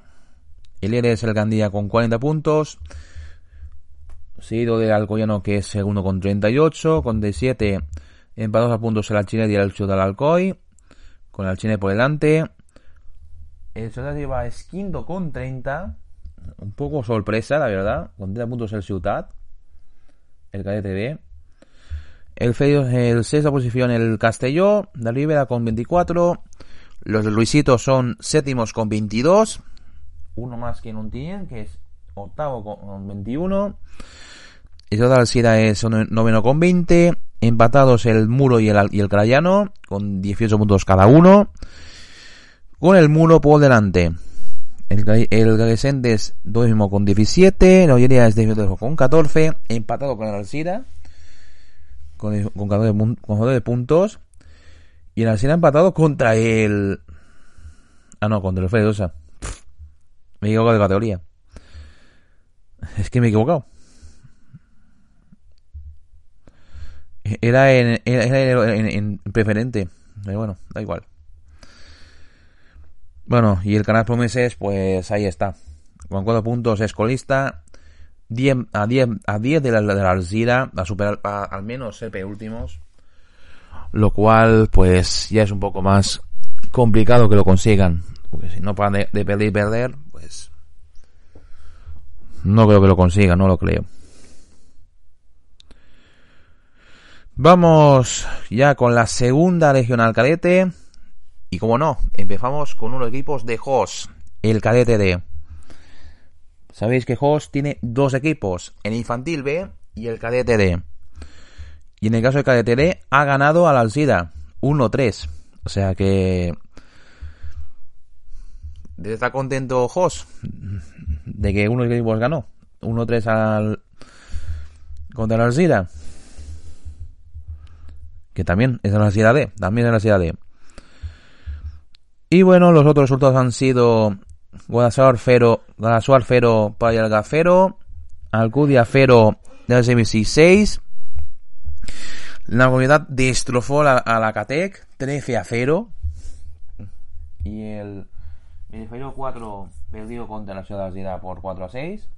El es el Candilla con 40 puntos. Seguido del Alcoyano que es segundo con 38. Con 17 empatados a puntos el Alchine y el Ciudad Alcoy. Con el Alchine por delante. El Ciudad lleva es quinto con 30. Un poco sorpresa, la verdad. Con 30 puntos el Ciudad. El Cadete B. El, el sexta posición el Castelló, de Rivera con 24. Los de Luisito son séptimos con 22. Uno más que Nuntien, que es octavo con 21. El total Alcira es noveno con 20. Empatados el Muro y el, y el Crayano, con 18 puntos cada uno. Con el Muro por delante. El, el es décimo con 17. La Ollería es décimo con 14. Empatado con el Alcira con, con, de, puntos. Y el Alcina ha empatado contra el. Ah, no, contra el Fedosa. Me he equivocado de categoría. Es que me he equivocado. Era en, era en, preferente. Pero bueno, da igual. Bueno, y el canal Promeses, pues ahí está. Con cuatro puntos es colista 10, a 10, a 10 de la, de la Alzira, a superar al menos ser últimos. Lo cual, pues, ya es un poco más complicado que lo consigan. Porque si no paran de, perder y perder, pues. No creo que lo consigan, no lo creo. Vamos ya con la segunda regional cadete. Y como no, empezamos con unos equipos de HOS, el cadete de Sabéis que Host tiene dos equipos, el infantil B y el cadete D. Y en el caso del cadete D ha ganado al Alcida 1-3. O sea que está contento Hoss de que uno de los equipos ganó 1-3 al contra el Alcida. Que también es la Alcida D, también es la Alcida D. Y bueno, los otros resultados han sido Guadalajara Fero, Guadalajara Fero, Payalga Fero, Alcudia Fero del 6 La comunidad destrozó a la Catec 13 a 0. Y el Fero 4 perdió contra la Ciudad de por 4 a 6.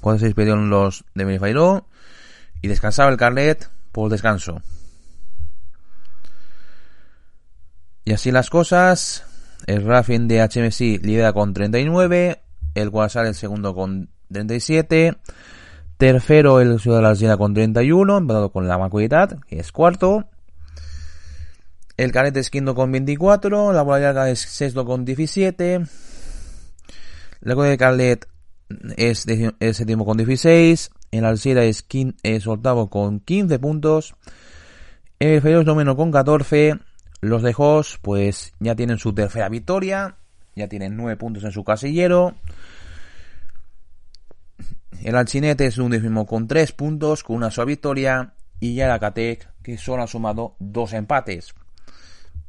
4 a 6 perdieron los de Benifairo. Y descansaba el Carlet por descanso. Y así las cosas, el Racing de HMC lidera con 39, el Guadalajara el segundo con 37, Tercero el Ciudad de la Sierra con 31, empatado con la Macuidad, que es cuarto. El Canet es quinto con 24, la Bola Larga es sexto con 17. Luego de Calet es, es séptimo con 16. El Alcira es, quin- es octavo con 15 puntos. El es noveno con 14. Los de Jos, pues ya tienen su tercera victoria. Ya tienen 9 puntos en su casillero. El Alcinete es un décimo con 3 puntos, con una sola victoria. Y ya el Acatec, que solo ha sumado dos empates.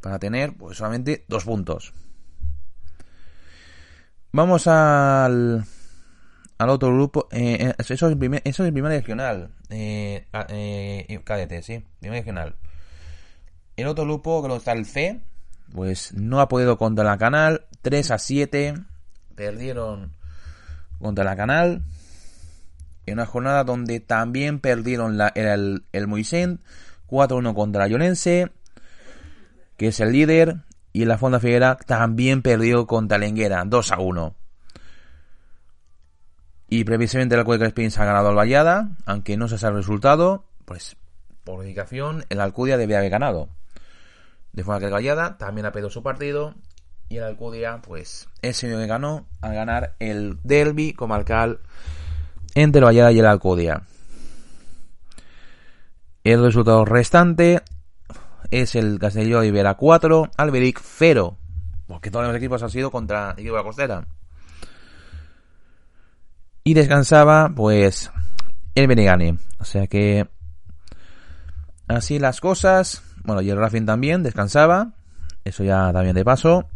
Para tener, pues solamente dos puntos. Vamos al, al otro grupo. eh, eh, eso, es el primer, regional. Eh, cadete, sí. Primer regional. El otro grupo, que está el C, pues no ha podido contra la canal. 3 a 7. Perdieron contra la canal. En una jornada donde también perdieron la, el, el Moisén. 4-1 contra la Llorense. Que es el líder. Y la Fonda Figuera también perdió contra la Enguera. 2 a 1. Y previsiblemente el Cueca Springs ha ganado al Vallada, aunque no se sabe el resultado, pues por dedicación el Alcudia debe haber ganado. De forma Vallada también ha perdido su partido y el Alcudia pues es el que ganó al ganar el derby comarcal entre el Vallada y el Alcudia. El resultado restante es el Castelló Ibera 4, Alberic 0, porque todos los equipos han sido contra el equipo de costera. Y descansaba, pues, el Benegani. O sea que. Así las cosas. Bueno, y el Racing también descansaba. Eso ya también de paso.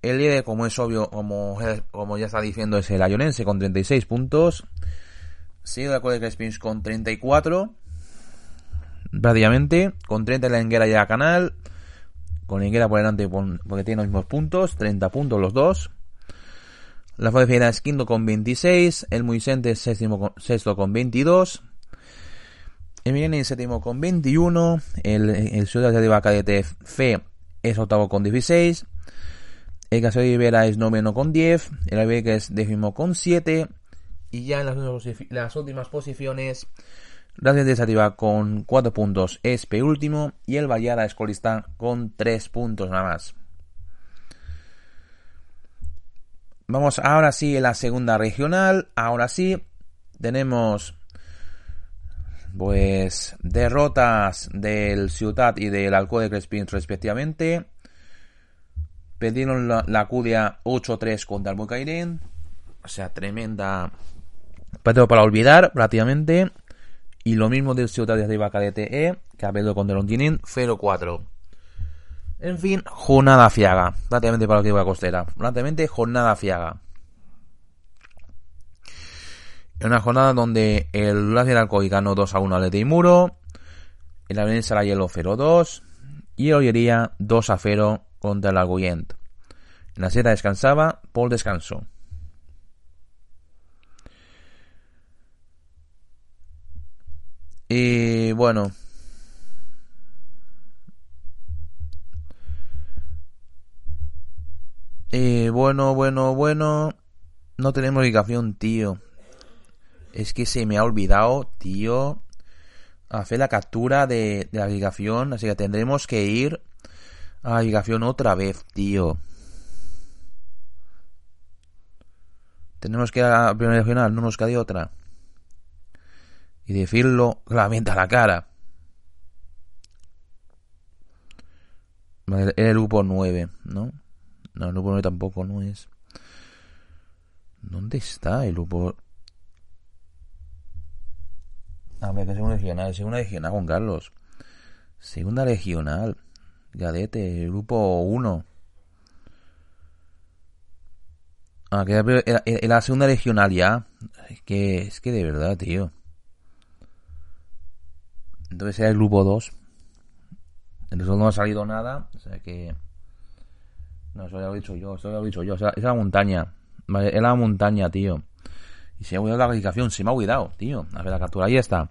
El líder, como es obvio, como, como ya está diciendo, es el Ayonense con 36 puntos. Seguido de Code Crespins con 34. Prácticamente. Con 30 la Enguera y la Canal. Con la Enguera por delante porque tiene los mismos puntos. 30 puntos los dos. La Fuente es quinto con 26. El Muisente es sexto con 22. El Milenio es séptimo con 21. El, el Ciudad de Cadete F es octavo con 16. El Casero de Ibera es noveno con 10. El Albeca es décimo con 7. Y ya en las las últimas posiciones, Racing de Sativa con 4 puntos es penúltimo. Y el Vallada es colista con 3 puntos nada más. Vamos ahora sí en la segunda regional. Ahora sí tenemos pues derrotas del Ciutat y del Alcoa de Crespin respectivamente. Perdieron la, Cudia 8-3 contra el Bocairén. O sea, tremenda partido para olvidar prácticamente. Y lo mismo del Ciutat de Arriba KDTE, que ha perdido contra el Ontinín 0-4. En fin, jornada fiaga. Prácticamente para el equipo de la costera. Prácticamente jornada fiaga. En una jornada donde el Lancia Alcoy ganó 2 a 1 al Muro. El Avenida Hielo 0-2. Y el Ollería 2 a 0 contra el Arguyent. En la seta descansaba por descanso. Y bueno. Eh, bueno, bueno, bueno. No tenemos ubicación, tío. Es que se me ha olvidado, tío, hacer la captura de, de la ubicación. Así que tendremos que ir a la ubicación otra vez, tío. Tenemos que ir a la primera regional, no nos de otra. Y decirlo claramente a la cara. Vale, el grupo 9, ¿no? No, el grupo 9 tampoco no es. ¿Dónde está el grupo? A ver, que segunda regional, segunda regional, Juan Carlos. Segunda regional. Gadete, grupo 1. Ah, que era, la segunda regional ya. Es que, es que de verdad, tío. Entonces era el grupo 2. Entonces no ha salido nada. O sea que. No, eso ya lo he dicho yo. Eso ya lo he dicho yo. O sea, es la montaña. Es la montaña, tío. Y se ha olvidado la calificación. Se me ha olvidado, tío. A ver la captura. Ahí está.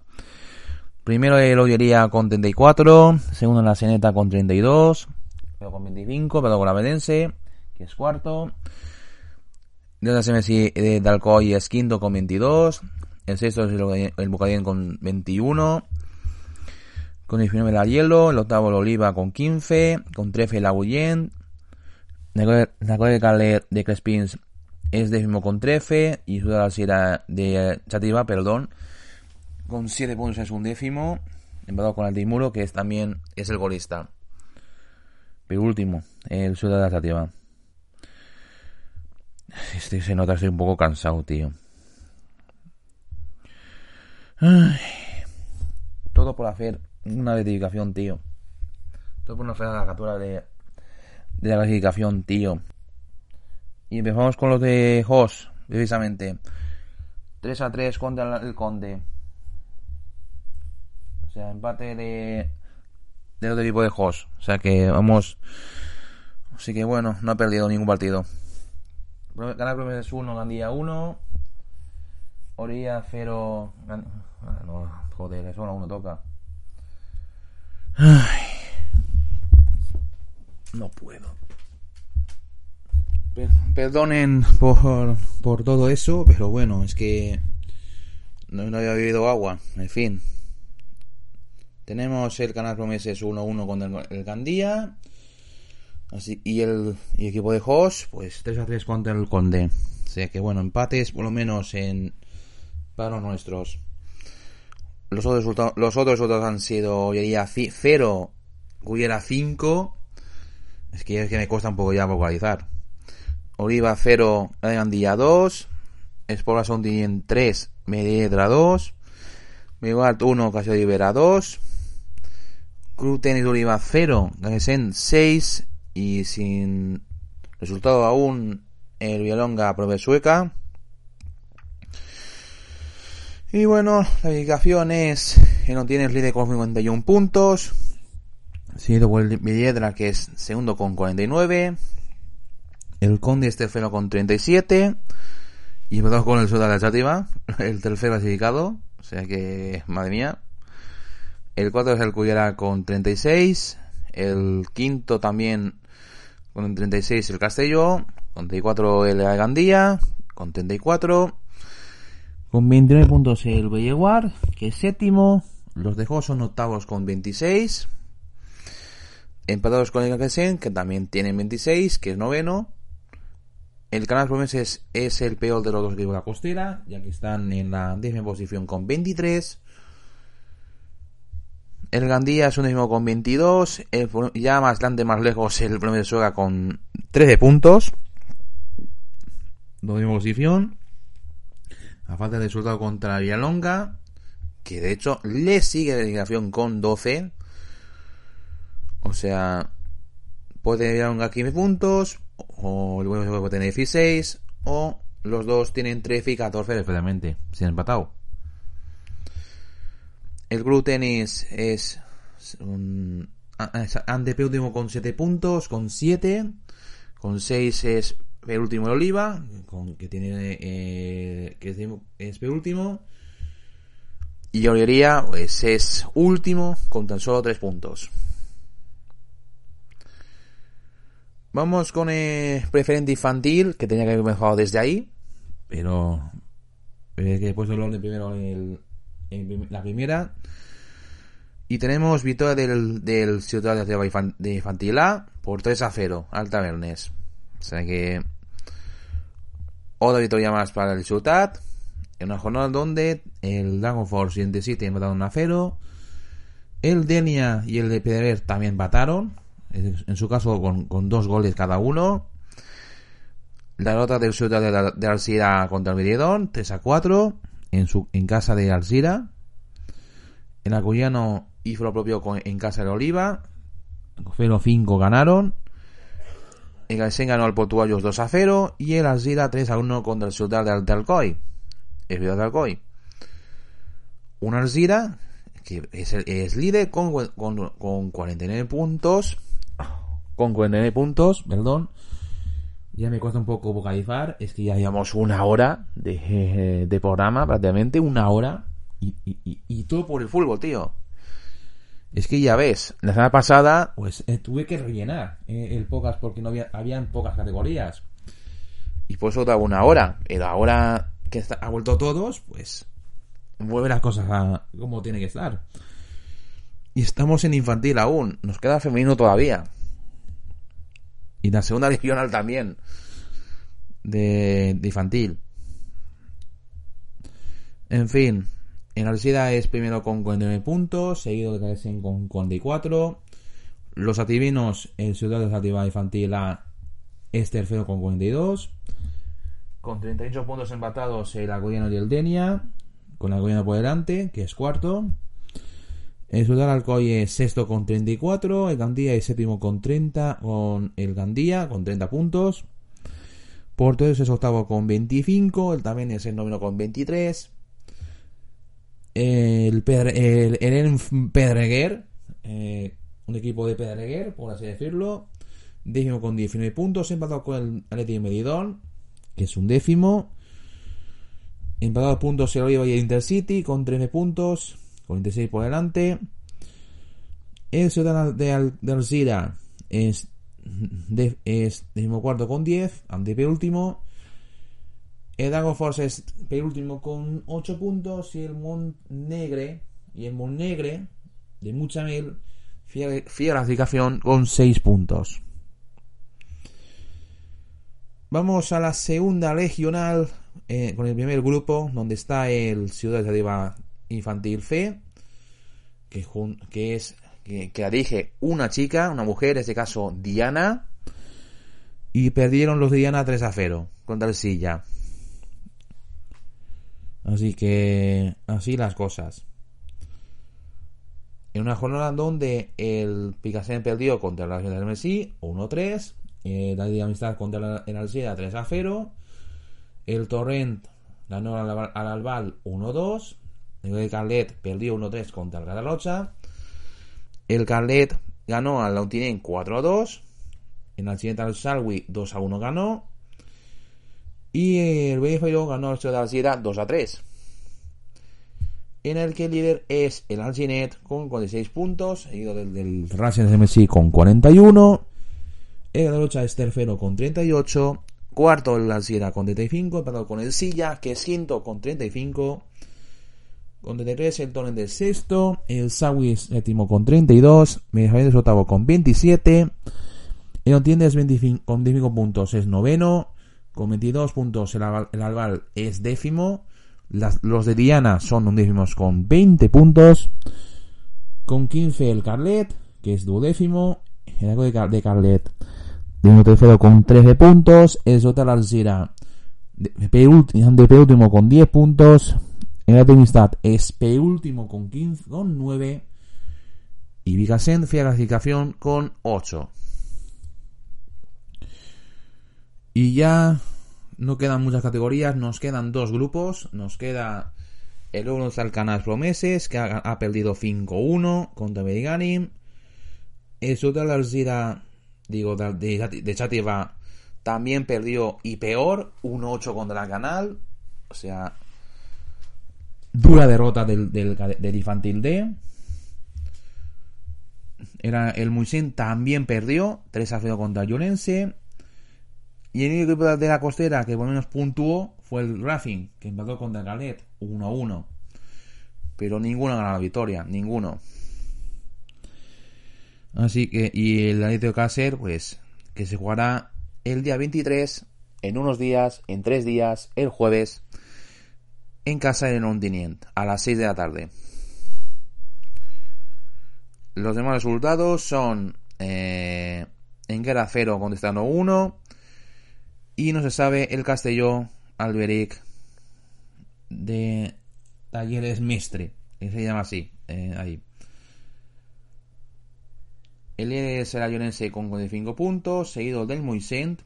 Primero el Ollería con 34. Segundo la Seneta con 32. Pero con 25. Pero con la Vedense. Que es cuarto. De la de Dalcoy es quinto con 22. El sexto es el, el Bucadien con 21. Con 19 la Hielo. El octavo el Oliva con 15. Con 13 la Guyen. La Caler de Crespins es décimo con 13. Y Ciudad de Chativa, perdón. Con 7 puntos es un décimo. Empatado con el Timuro, que también es el golista. Pero último, el Ciudad de la Chativa. Este se nota, estoy un poco cansado, tío. Todo por hacer una verificación, tío. Todo por hacer la captura de, de la verificación, tío. Y empezamos con los de Hoss, precisamente. 3 a 3 contra el Conde. O sea, empate de. de otro tipo de Hoss. O sea que vamos. Así que bueno, no ha perdido ningún partido. Ganar Promes 1, Gandía 1. Orilla 0. Ah, no, joder, eso no uno toca. Ay. No puedo. Per- Perdonen por, por todo eso, pero bueno, es que no, no había bebido agua. En fin. Tenemos el Canal Promeses 1-1 contra el, el Gandía. Así, y el y equipo de Hoss, pues 3 a 3 contra el Conde. O sea que bueno, empates por lo menos en para los nuestros. Los otros resultados, los otros resultados han sido Ollería 0, Gullera 5. Es que es que me cuesta un poco ya vocalizar. Oliva 0, Gandía 2. Espora Sondien 3, Mediedra 2. Miguel 1, Casio de Ibera 2. Cruz Tenis Oliva 0, Gamesen 6. Y sin resultado aún, el Vialonga Prove Sueca. Y bueno, la indicación es que no tienes líder con 51 puntos. Seguido por el Villedra, que es segundo con 49. El Conde es tercero con 37. Y empezamos con el Ciudad de la Chativa, el tercer clasificado. O sea que, madre mía. El 4 es el Cuyera con 36. El quinto también con 36 el Castelló. Con 34 el Gandía. Con 34. Con 29 puntos el Belleguard, que es séptimo. Los de Jos son octavos con 26. Empatados con el Gagesen, que también tienen 26, que es noveno. El Canal Promeses es el peor de los dos de la costera, ya que están en la décima posición con 23. El Gandía es un décimo con 22. El, ya más grande, más lejos, el Promeses de Suega con 13 puntos. Décima posición. A falta de resultado contra Villalonga, que de hecho le sigue la delegación con 12. O sea, puede Villalonga 15 puntos, o el puede tener 16, o los dos tienen 13 y 14 perfectamente, sin empatado. El Club Tenis es un antepenúltimo con 7 puntos, con 7, con 6 es el último el Oliva, con, que tiene eh, que es, es penúltimo. Y Ollería pues es último con tan solo 3 puntos. Vamos con el preferente infantil, que tenía que haber comenzado desde ahí, pero eh, que he puesto el orden primero en, el, en, la primera. Y tenemos victoria del, del Ciudad de, de Infantil A por 3 a 0 al Tabernes. O sea que otra victoria más para el Ciudad. En una jornada donde el Dragon Force y el D7 empataron a 0. El Denia y el de Pederer también empataron. En su caso con, con, dos goles cada uno. La derrota del Ciudad de, de Alcira contra el Viridón, 3 a 4. En, su, en casa de Alcira. El Acuyano hizo lo propio con, en casa de Oliva. 0-5 ganaron. El Galsen ganó al Portugallos 2 a 0 y el Alcira 3 a 1 contra el Ciudad de Alcoy. El Ciudad de Alcoy. Un Alcira que es, es líder con, con, con, 49 puntos. Con 49 puntos, perdón. Ya me cuesta un poco vocalizar. Es que ya llevamos una hora de, de programa, prácticamente una hora. Y, y, y, todo por el fútbol, tío. Es que ya ves, la semana pasada, pues eh, tuve que rellenar eh, el pocas porque no había habían pocas categorías. Y por eso daba una hora. Pero ahora que ha vuelto todos, pues vuelve las cosas a como tiene que estar. Y estamos en infantil aún. Nos queda femenino todavía. Y la segunda regional también. De, infantil. En fin. En Alcida es primero con 49 puntos. Seguido de Calesen con 44. Los ativinos en Ciudad de Sativa Infantil A es tercero con 42. Con 38 puntos empatados el Agoyano y el Denia. Con el Agoyano por delante, que es cuarto. El Ciudad Alcoy es sexto con 34. El Gandía es séptimo con 30. Con el Gandía con 30 puntos. Porteros es octavo con 25. El también es el noveno con 23. El, Pedre, el, el Pedreguer, eh, un equipo de Pedreguer, por así decirlo, décimo con 19 puntos, empatado con el Atleti de Meridón, que es un décimo. Empatado puntos el Oliva y el Intercity con 13 puntos, con 26 por delante. El Ciudad de, de Alcira es, de, es decimocuarto con 10, antepenúltimo. El Dago Force es penúltimo con 8 puntos y el Montnegre y el Montnegre de Muchamel fiel clasificación con 6 puntos. Vamos a la segunda regional eh, con el primer grupo donde está el Ciudad de Arriba Infantil C que, que es que, que la dije una chica, una mujer, en este caso Diana y perdieron los de Diana 3 a 0 contra el Silla. Así que así las cosas. En una jornada donde el Picasen perdió contra la Nacional del Messi 1-3, eh, la de Amistad contra el Alceda 3 a 0, el Torrent ganó al, al Albal 1-2, el Carlet perdió 1-3 contra el Gadalocha, el Carlet ganó al Lautinen 4-2, en el siguiente al Salwi 2-1 ganó, y el Benfica ganó al Ciudad de Alcira 2 a 3. En el que el líder es el Alcinet con 46 puntos, seguido del, del Racing Messi con 41. El Galucha es tercero con 38. Cuarto el Alcira con 35, empatado con el Silla, que es quinto con 35. Con 33 el Torrent es sexto. El Sawi es séptimo con 32. Medellín es octavo con 27. El Ontiendes 25, con 25 puntos es noveno. Con 22 puntos el, el Albal es décimo. Las, los de Diana son undécimos con 20 puntos. Con 15 el Carlet, que es duodécimo. El algo de, de Carlet, tercero con 13 puntos. El Sotal Alcira, de, de penúltimo con 10 puntos. El Amistad es penúltimo con 15, con 9. Y Vicasen, clasificación con 8. Y ya no quedan muchas categorías, nos quedan dos grupos. Nos queda el uno del Canas Promeses, que ha, ha perdido 5-1 contra Medigani. El Sudal Alzira, digo, de, de Chativa, también perdió y peor, 1-8 contra la Canal. O sea, dura derrota del, del, del Infantil D. Era el Muisen también perdió 3 a 0 contra Llorense. Y el único equipo de la costera que por menos puntuó fue el Racing, que empató contra Galet 1-1. Pero ninguno ganó la victoria, ninguno. Así que, y el Atlético Cácer, pues, que se jugará el día 23, en unos días, en tres días, el jueves, en casa de Ontinient, a las 6 de la tarde. Los demás resultados son eh, en Guerra 0 contestando 1 y no se sabe el Castelló Alberic de Talleres Mestre, que se llama así, eh, ahí. El es el Ayonense con 45 puntos, seguido del Moisent,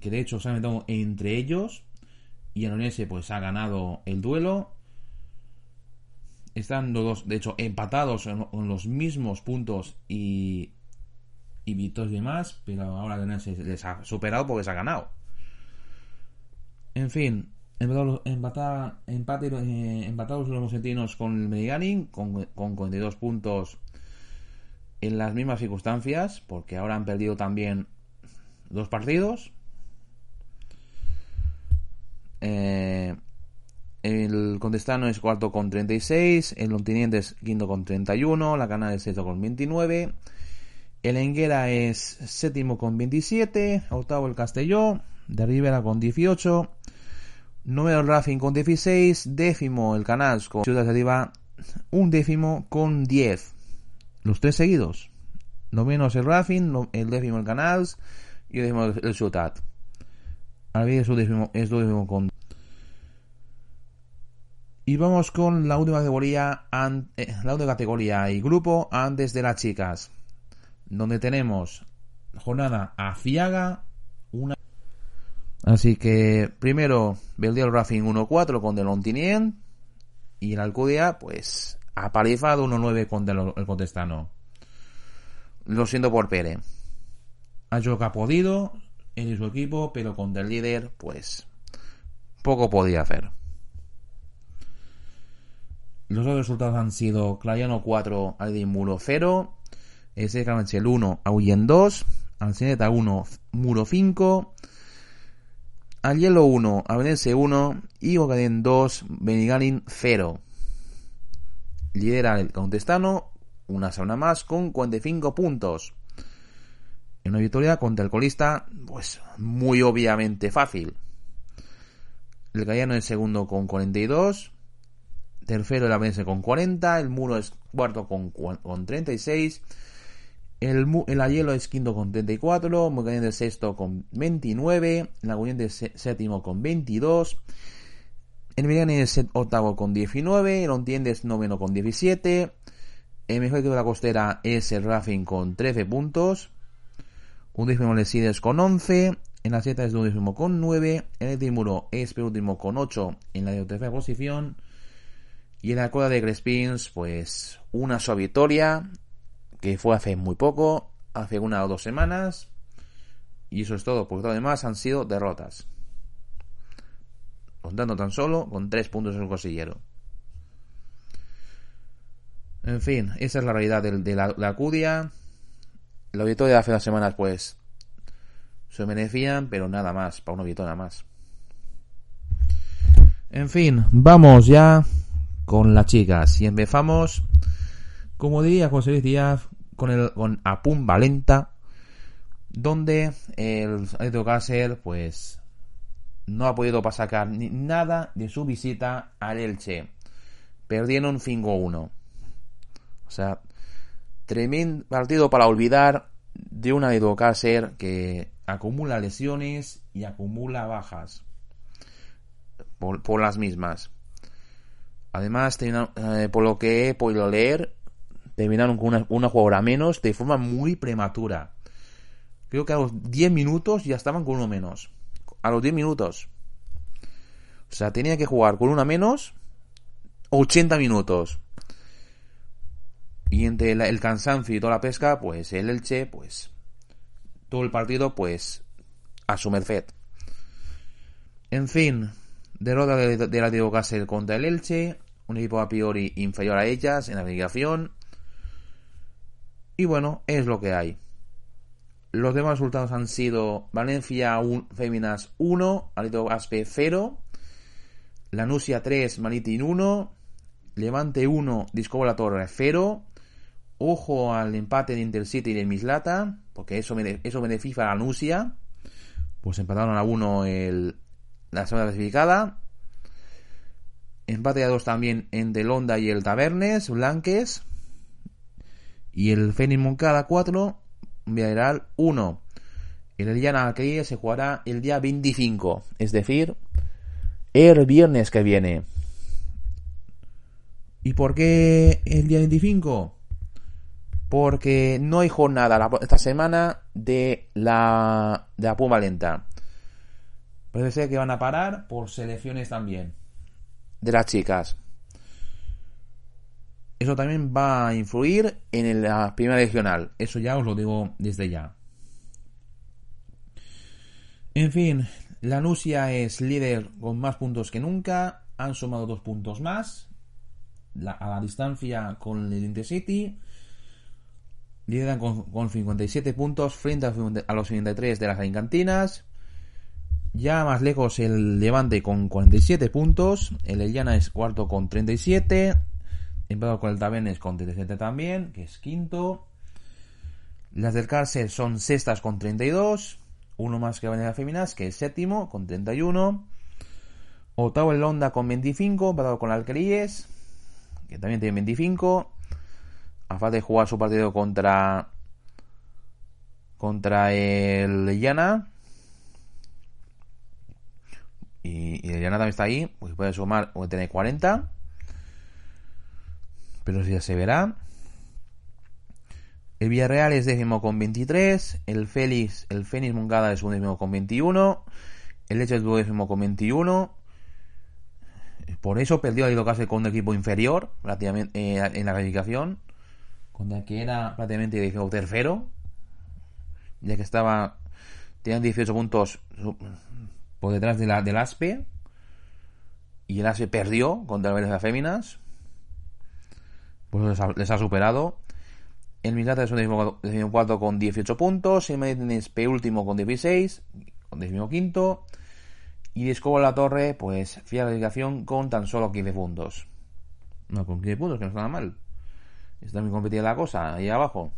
que de hecho se ha metido entre ellos, y el Ayonense pues ha ganado el duelo. Están los dos, de hecho, empatados con los mismos puntos y, y y demás, pero ahora el se les ha superado porque se ha ganado. En fin, empatados, eh, empatados los mosetinos con el Medigani con, con 42 puntos en las mismas circunstancias, porque ahora han perdido también dos partidos. Eh, el Contestano es cuarto con 36, el Lontiniente es quinto con 31, la Canal es sexto con 29, el Enguera es séptimo con 27, octavo el Castelló, de Rivera con 18, noveno el Racing con 16, décimo el Canals con Ciudad Arriba, un décimo con 10, los tres seguidos, noveno es el Racing, el décimo el Canals y el décimo el Ciutat. Es un décimo, es un décimo con y vamos con la última categoría, eh, la última categoría y grupo antes de las chicas, donde tenemos jornada aciaga, una. Así que primero Beldiel Racing 1-4 con el Ontinien y el Alcudia, pues apalizado 1-9 con el, el Contestano. Lo siento por lo que ha podido, y su equipo, pero con el líder, pues poco podía hacer. Los otros resultados han sido Clariano 4, Aldin Muro 0, ese Carabanchel 1, Auyen 2, Alcineta 1, Muro 5, Alielo 1, Avenense 1 y Ocaden 2, Benigalin 0. Lidera el Contestano una semana más con 45 puntos. En una victoria contra el colista, pues muy obviamente fácil. El Cayano es segundo con 42. Tercero el Avense con 40. El Muro es cuarto con, con 36. El, el Ayelo es quinto con 34. Mucayente es sexto con 29. El Agullente es sé- séptimo con 22. El Miriani es octavo con 19. El Ontiende es noveno con 17. El mejor equipo de la costera es el Racing con 13 puntos. Un décimo Sides con 11. En la Z es un décimo con 9. El Timuro es penúltimo con 8 en la tercera posición. Y en la coda de Crespins, pues una sola victoria, que fue hace muy poco, hace una o dos semanas. Y eso es todo, porque lo demás han sido derrotas. Contando tan solo con 3 puntos en el cosillero. En fin, esa es la realidad de, de la Acudia. La victoria de hace unas semanas, pues, se merecían, pero nada más, para una victoria más. En fin, vamos ya con las chicas. Y empezamos, como diría José Luis Díaz, con, el, con Apum Valenta, donde el Atlético Cáceres, pues, no ha podido sacar ni nada de su visita al Elche. Perdieron 5-1. O sea, tremendo partido para olvidar de un Atlético Cáceres que acumula lesiones y acumula bajas por, las mismas. Además, eh, por lo que he podido leer, terminaron con una, una jugadora menos de forma muy prematura. Creo que a los 10 minutos ya estaban con uno menos. A los 10 minutos. O sea, tenía que jugar con una menos 80 minutos. Y entre la- el cansancio y toda la pesca, pues el Elche, pues todo el partido, pues a su merced. En fin, derrota de, de la Diego Castle contra el Elche, un equipo a priori inferior a ellas en la navegación. Y bueno, es lo que hay. Los demás resultados han sido Valencia 1, Féminas 1, Alito Aspe 0, Lanusia 3, Manitin 1, Levante 1, Discobo La Torre 0. Ojo al empate de Intercity y de Mislata, porque eso, eso beneficia a Lanusia. Pues empataron a 1 el, la semana clasificada. Empate a 2 también entre el Honda y el Tabernes, Blanques. Y el Fénix Moncada 4, Villarreal 1. El Eliana Alquería se jugará el día 25, es decir, el viernes que viene. ¿Y por qué el día 25? Porque no hay jornada esta semana de la, de la Puma Lenta. Parece ser que van a parar por selecciones también. De las chicas. Eso también va a influir en la primera regional. Eso ya os lo digo desde ya. En fin, la Nusia es líder con más puntos que nunca. Han sumado dos puntos más. La- a la distancia con el Intercity. Lideran con, con 57 puntos frente a, los 53 de las Encantinas. Ya más lejos el Levante con 47 puntos. El Eliana es cuarto con 37. Empezado con el Tabernes con 37 también, que es quinto. Las del Cárcel son sextas con 32. Uno más que Vanessa Feminas, que es séptimo con 31. Octavo el Honda con 25, empatado con Alqueríes, que también tiene 25. A falta de jugar su partido contra contra el Llana. Y, y el Llana también está ahí, pues puede sumar o tener 40. Pero eso ya se verá. El Villarreal es décimo con 23. El Félix, el Fénix Mungada es un décimo con 21. El Leche es duodécimo con 21. Por eso perdió a Hidrocase con un equipo inferior prácticamente eh, en la clasificación. Con el que era prácticamente décimo tercero. Ya que estaba. Tenían 18 puntos por detrás de la, del ASPE. Y el ASPE perdió contra el Vélez Féminas. Pues les ha, les ha superado. El Mislata es un décimo cuarto con 18 puntos. El Medellín es último con 16. Con décimo quinto. Y Discobo La Torre, pues, fiel clasificación con tan solo 15 puntos. No, con 15 puntos, que no está nada mal. Está muy competida la cosa, ahí abajo.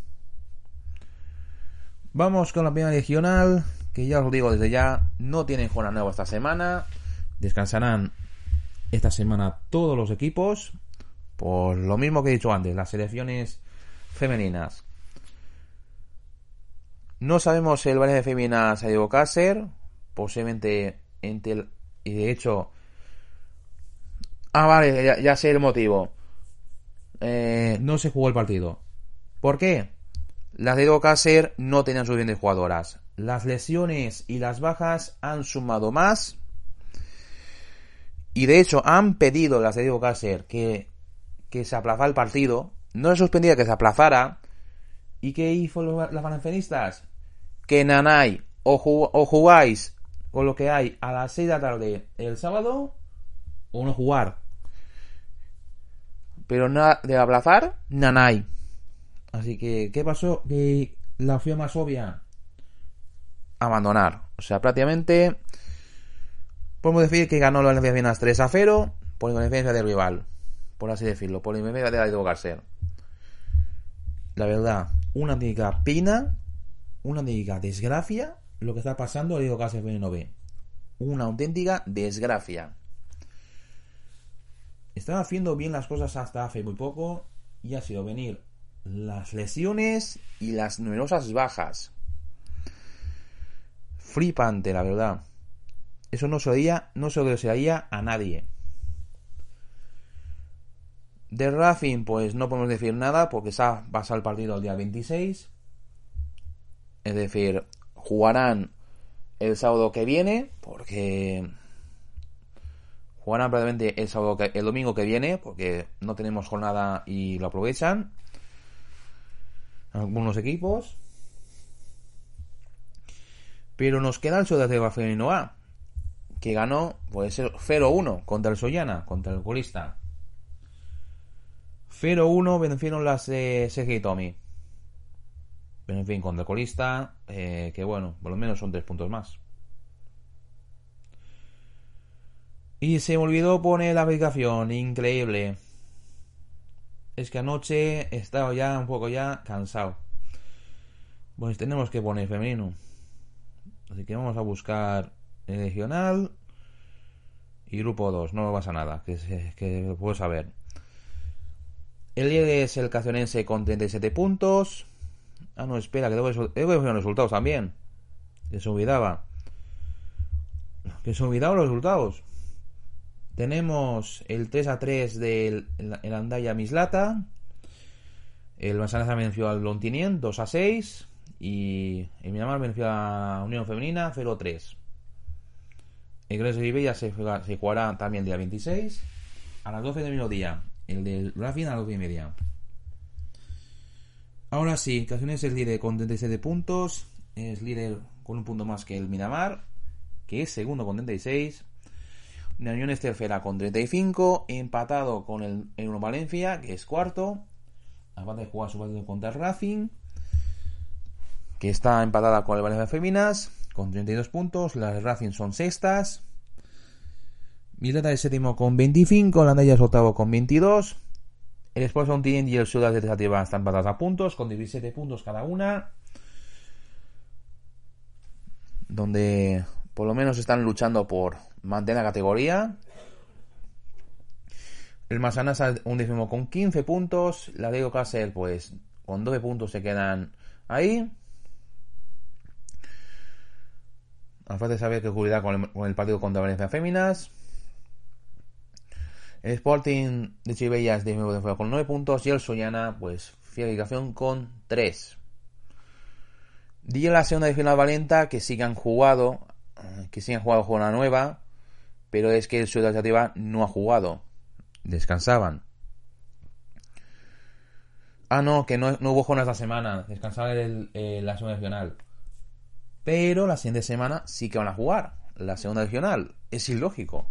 Vamos con la primera regional, que ya os digo desde ya, no tienen jornada nueva esta semana. Descansarán esta semana todos los equipos. Por lo mismo que he dicho antes, las selecciones femeninas. No sabemos si el Valencia Femina se ha ido. Posiblemente entre y de hecho ah vale ya sé el motivo eh, no se jugó el partido. ¿por qué? las de Edo Cácer no tenían suficientes jugadoras. Las lesiones y las bajas han sumado más. Y de hecho han pedido las de Edo Cácer que, que se aplazara el partido. No se suspendía que se aplazara. Y qué hizo los, las valencianistas que Nanay o, jug, o jugáis con lo que hay a las 6 de la tarde el sábado o no jugar. Pero nada de aplazar, nanay. Así que, ¿qué pasó? Que la opción más obvia, abandonar. O sea, prácticamente podemos decir que ganó la Valencia Vienas 3 a 0 por independencia del rival. Por así decirlo, por independencia de de García. La verdad, una antigua pena, una antigua desgracia lo que está pasando, digo casi no ve. Una auténtica desgracia. Estaba haciendo bien las cosas hasta hace muy poco y ha sido venir las lesiones y las numerosas bajas. Flipante, la verdad. Eso no se oía, no se desearía a nadie. De Racing, pues no podemos decir nada porque pasado el partido el día 26. Es decir, jugarán el sábado que viene, porque jugarán probablemente el sábado el domingo que viene, porque no tenemos jornada y lo aprovechan algunos equipos. Pero nos queda el Ciudad de Femenino A, que ganó, puede ser 0-1 contra el Soyana, contra el colista. 0-1 vencieron las de Sergio y Tommy. Pero en fin, con el colista, eh, que bueno, por lo menos son tres puntos más. Y se me olvidó poner la aplicación, increíble. Es que anoche he estado ya un poco ya cansado. Pues tenemos que poner femenino. Así que vamos a buscar el regional y grupo 2. No pasa nada, que, que lo puedo saber. El líder es el Cacionense con 37 puntos. Ah, no, espera, que debo, ver los resultados también. Que se olvidaba. Que se olvidaban los resultados. Tenemos el 3 a 3 del el Andaya Mislata. El Manzanares venció al Lontinien 2 a 6. Y el Miramar venció a Unión Femenina 0 a 3. El Grecia de Ibella se, jugará también el día 26 a las 12 del mediodía. El de Rafin a las 12 y media. Ahora sí, Casiones es líder con 37 puntos. Es líder con un punto más que el Miramar, que es segundo con 36. Unión es tercera con 35. Empatado con el, Uno Valencia, que es cuarto. Aparte de jugar su partido contra el Racing, que está empatada con el Valencia Feminas, con 32 puntos. Las Racing son sextas. Misleta es séptimo con 25. Landaya es octavo con 22. El Sporting Team y el Ciudad de Tesativa están empatados a puntos, con 17 puntos cada una. Donde por lo menos están luchando por mantener la categoría. El Masanasa un décimo con 15 puntos. La Diego Castle, pues, con 12 puntos se quedan ahí. A falta de saber qué ocurrirá con el, con partido contra Valencia Féminas. El Sporting de Chibellas de fuera con 9 puntos y el Soñana, pues, fiabilización con 3. Dije la segunda de final Valenta que han jugado, que sí han jugado una nueva, pero es que el Ciudad Alternativa no ha jugado. Descansaban. Ah, no, que no, no hubo jornadas esta semana. Descansaban el, la segunda regional. Pero la siguiente semana sí que van a jugar. La segunda regional. Es ilógico.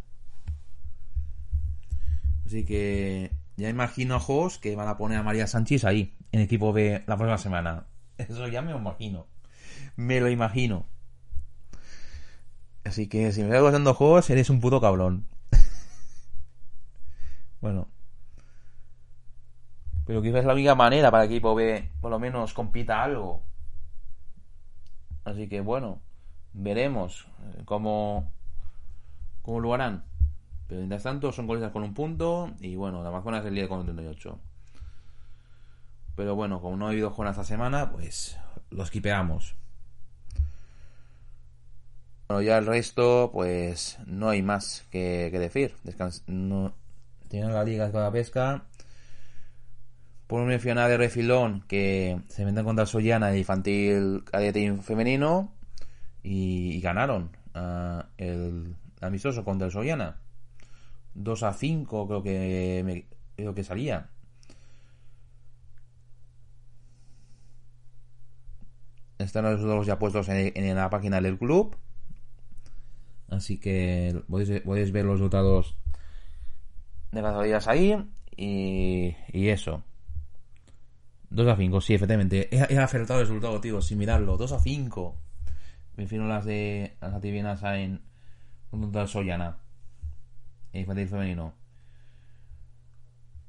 Así que ya imagino a Jos que van a poner a María Sánchez ahí, en equipo B la próxima semana. Eso ya me lo imagino. Me lo imagino. Así que si me estás gustando Jos, eres un puto cabrón. bueno. Pero quizás es la única manera para que el B por lo menos compita algo. Así que bueno, veremos eh, cómo, cómo lo harán. Pero mientras tanto son golistas con un punto y bueno, la Amazonas es el líder con 38. Pero bueno, como no ha habido jornadas esta semana, pues los quipeamos. Bueno, ya el resto, pues no hay más que, decir. Descans no... Tienen la liga de la pesca. Por una final de refilón que se meten contra Soyana, el infantil cadete femenino, y, y ganaron uh, el amistoso contra el Soyana. 2 a 5 creo que me, que salía. Están los resultados ya puestos en, la página del club. Así que podéis, podéis ver los resultados de las salidas ahí. Y, y eso. 2 a 5, sí, efectivamente. He, he acertado el resultado, tío, sin mirarlo. 2 a 5. Me refiero las de las ativianas en contra Soyana infantil femenino.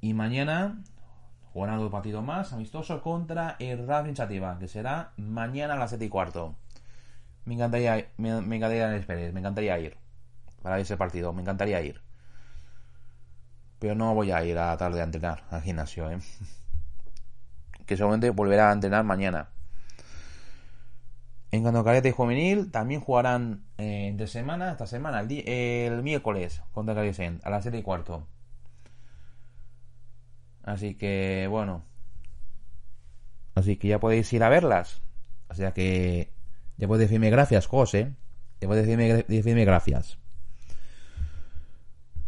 Y mañana jugarán otro partido más amistoso contra el Racing Chativa, que será mañana a las 7 y cuarto. Me encantaría, me, me encantaría me encantaría ir para ese partido, me encantaría ir. Pero no voy a ir a la tarde a entrenar al gimnasio, ¿eh? que seguramente volverá a entrenar mañana. En cuanto a cadete juvenil, también jugarán eh, entre semana, esta semana, el, miércoles contra Carisén, a las 7 y cuarto. Así que, bueno. Así que ya podéis ir a verlas. O sea que podéis decirme gracias, José. Podéis decirme, decirme gracias.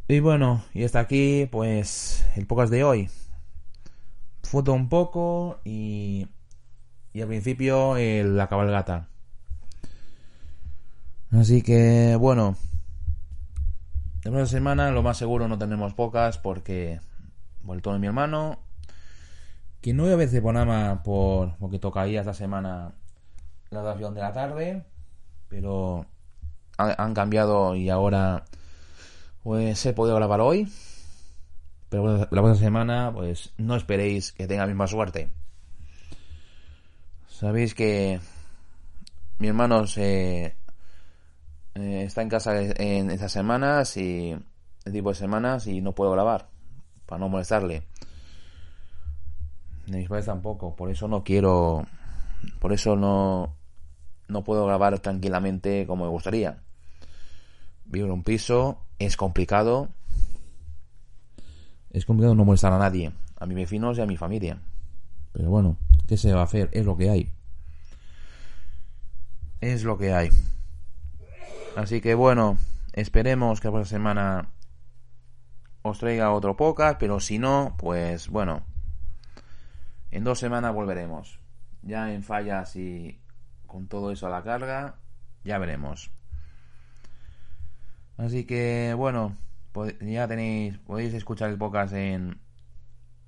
Y bueno, y hasta aquí, pues, el podcast de hoy. Foto un poco y y al principio el, la cabalgata. Así que bueno, de una semana lo más seguro no tenemos pocas porque vuelto de mi hermano, que no voy a ver Ceponama por porque tocaría esta semana la duración de la tarde, pero han, cambiado y ahora pues he podido grabar hoy. Pero la próxima semana, pues no esperéis que tenga la misma suerte. Sabéis que mi hermano se, eh, está en casa en estas semanas y el tipo de semanas y no puedo grabar para no molestarle. Ni mis padres tampoco, por eso no quiero, por eso no, no puedo grabar tranquilamente como me gustaría. Vivo en un piso, es complicado. Es complicado no molestar a nadie, a mis vecinos y a mi familia. Pero bueno, ¿qué se va a hacer? Es lo que hay. Es lo que hay. Así que bueno, esperemos que la próxima semana os traiga otro podcast, pero si no, pues bueno, en dos semanas volveremos. Ya en fallas y con todo eso a la carga, ya veremos. Así que bueno, ya tenéis, podéis escuchar el podcast en,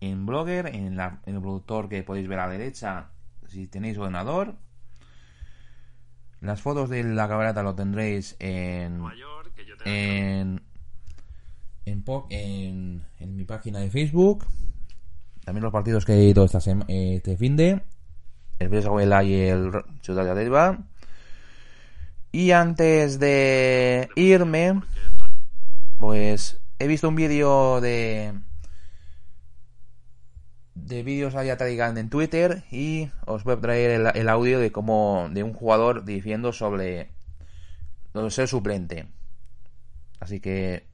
en Blogger, en, la, en el productor que podéis ver a la derecha si tenéis ordenador. Las fotos de la cabalgata lo tendréis en mayor que yo tenga en en, po- en en mi página de Facebook. También los partidos que he ido esta este fin de el Venezuela y el Ciudad de Alba. Y antes de irme, pues he visto un vídeo de de vídeos allá traigan en Twitter y os voy a traer el, el audio de cómo de un jugador diciendo sobre de ser suplente. Así que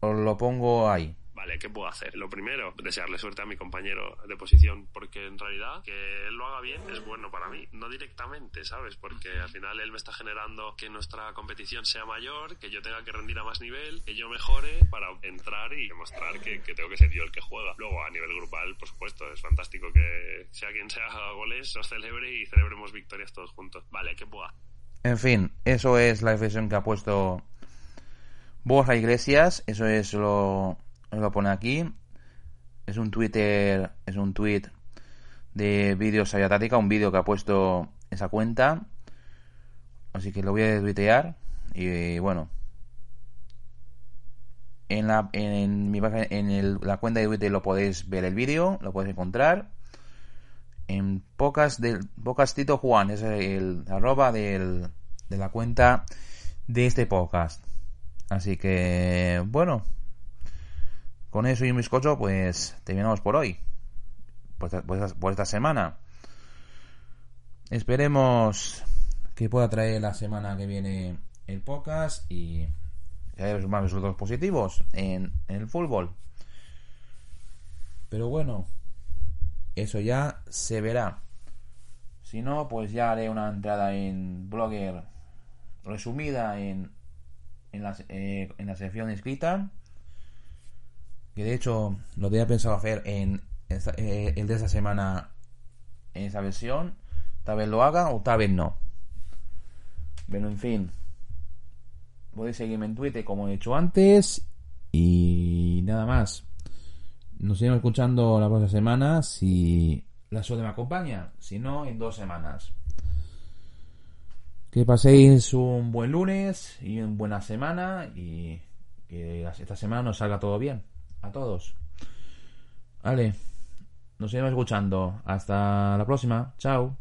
os lo pongo ahí. Vale, ¿qué puedo hacer? Lo primero, desearle suerte a mi compañero de posición, porque en realidad que él lo haga bien es bueno para mí, no directamente, ¿sabes? Porque al final él me está generando que nuestra competición sea mayor, que yo tenga que rendir a más nivel, que yo mejore para entrar y demostrar que, tengo que ser yo el que juega. Luego, a nivel grupal, por supuesto, es fantástico que sea quien sea goles, los celebre y celebremos victorias todos juntos. Vale, ¿qué puedo hacer? En fin, eso es la reflexión que ha puesto Borja Iglesias. Eso es lo, lo pone aquí. Es un Twitter, es un tweet de vídeos Sabia Táctica, un vídeo que ha puesto esa cuenta. Así que lo voy a tuitear. Y bueno. En la, en mi en el- la cuenta de Twitter lo podéis ver el vídeo, lo podéis encontrar en pocas del pocas Tito Juan es el arroba del, de la cuenta de este podcast así que bueno con eso y un bizcocho pues terminamos por hoy por esta, por esta- por esta semana esperemos que pueda traer la semana que viene el podcast y que haya más resultados positivos en, en el fútbol pero bueno eso ya se verá. Si no, pues ya haré una entrada en Blogger resumida en, en, la, eh, en la sección escrita. Que de hecho lo tenía pensado hacer en esta- eh, el de esta semana en esa versión. Tal vez lo haga o tal vez no. Pero en fin. Podéis seguirme en Twitter como he hecho antes. Y nada más. Nos seguimos escuchando la próxima semana si la suerte me acompaña. Si no, en dos semanas. Que paséis un buen lunes y una buena semana y que esta semana nos salga todo bien. A todos. Vale. Nos seguimos escuchando. Hasta la próxima. Chao.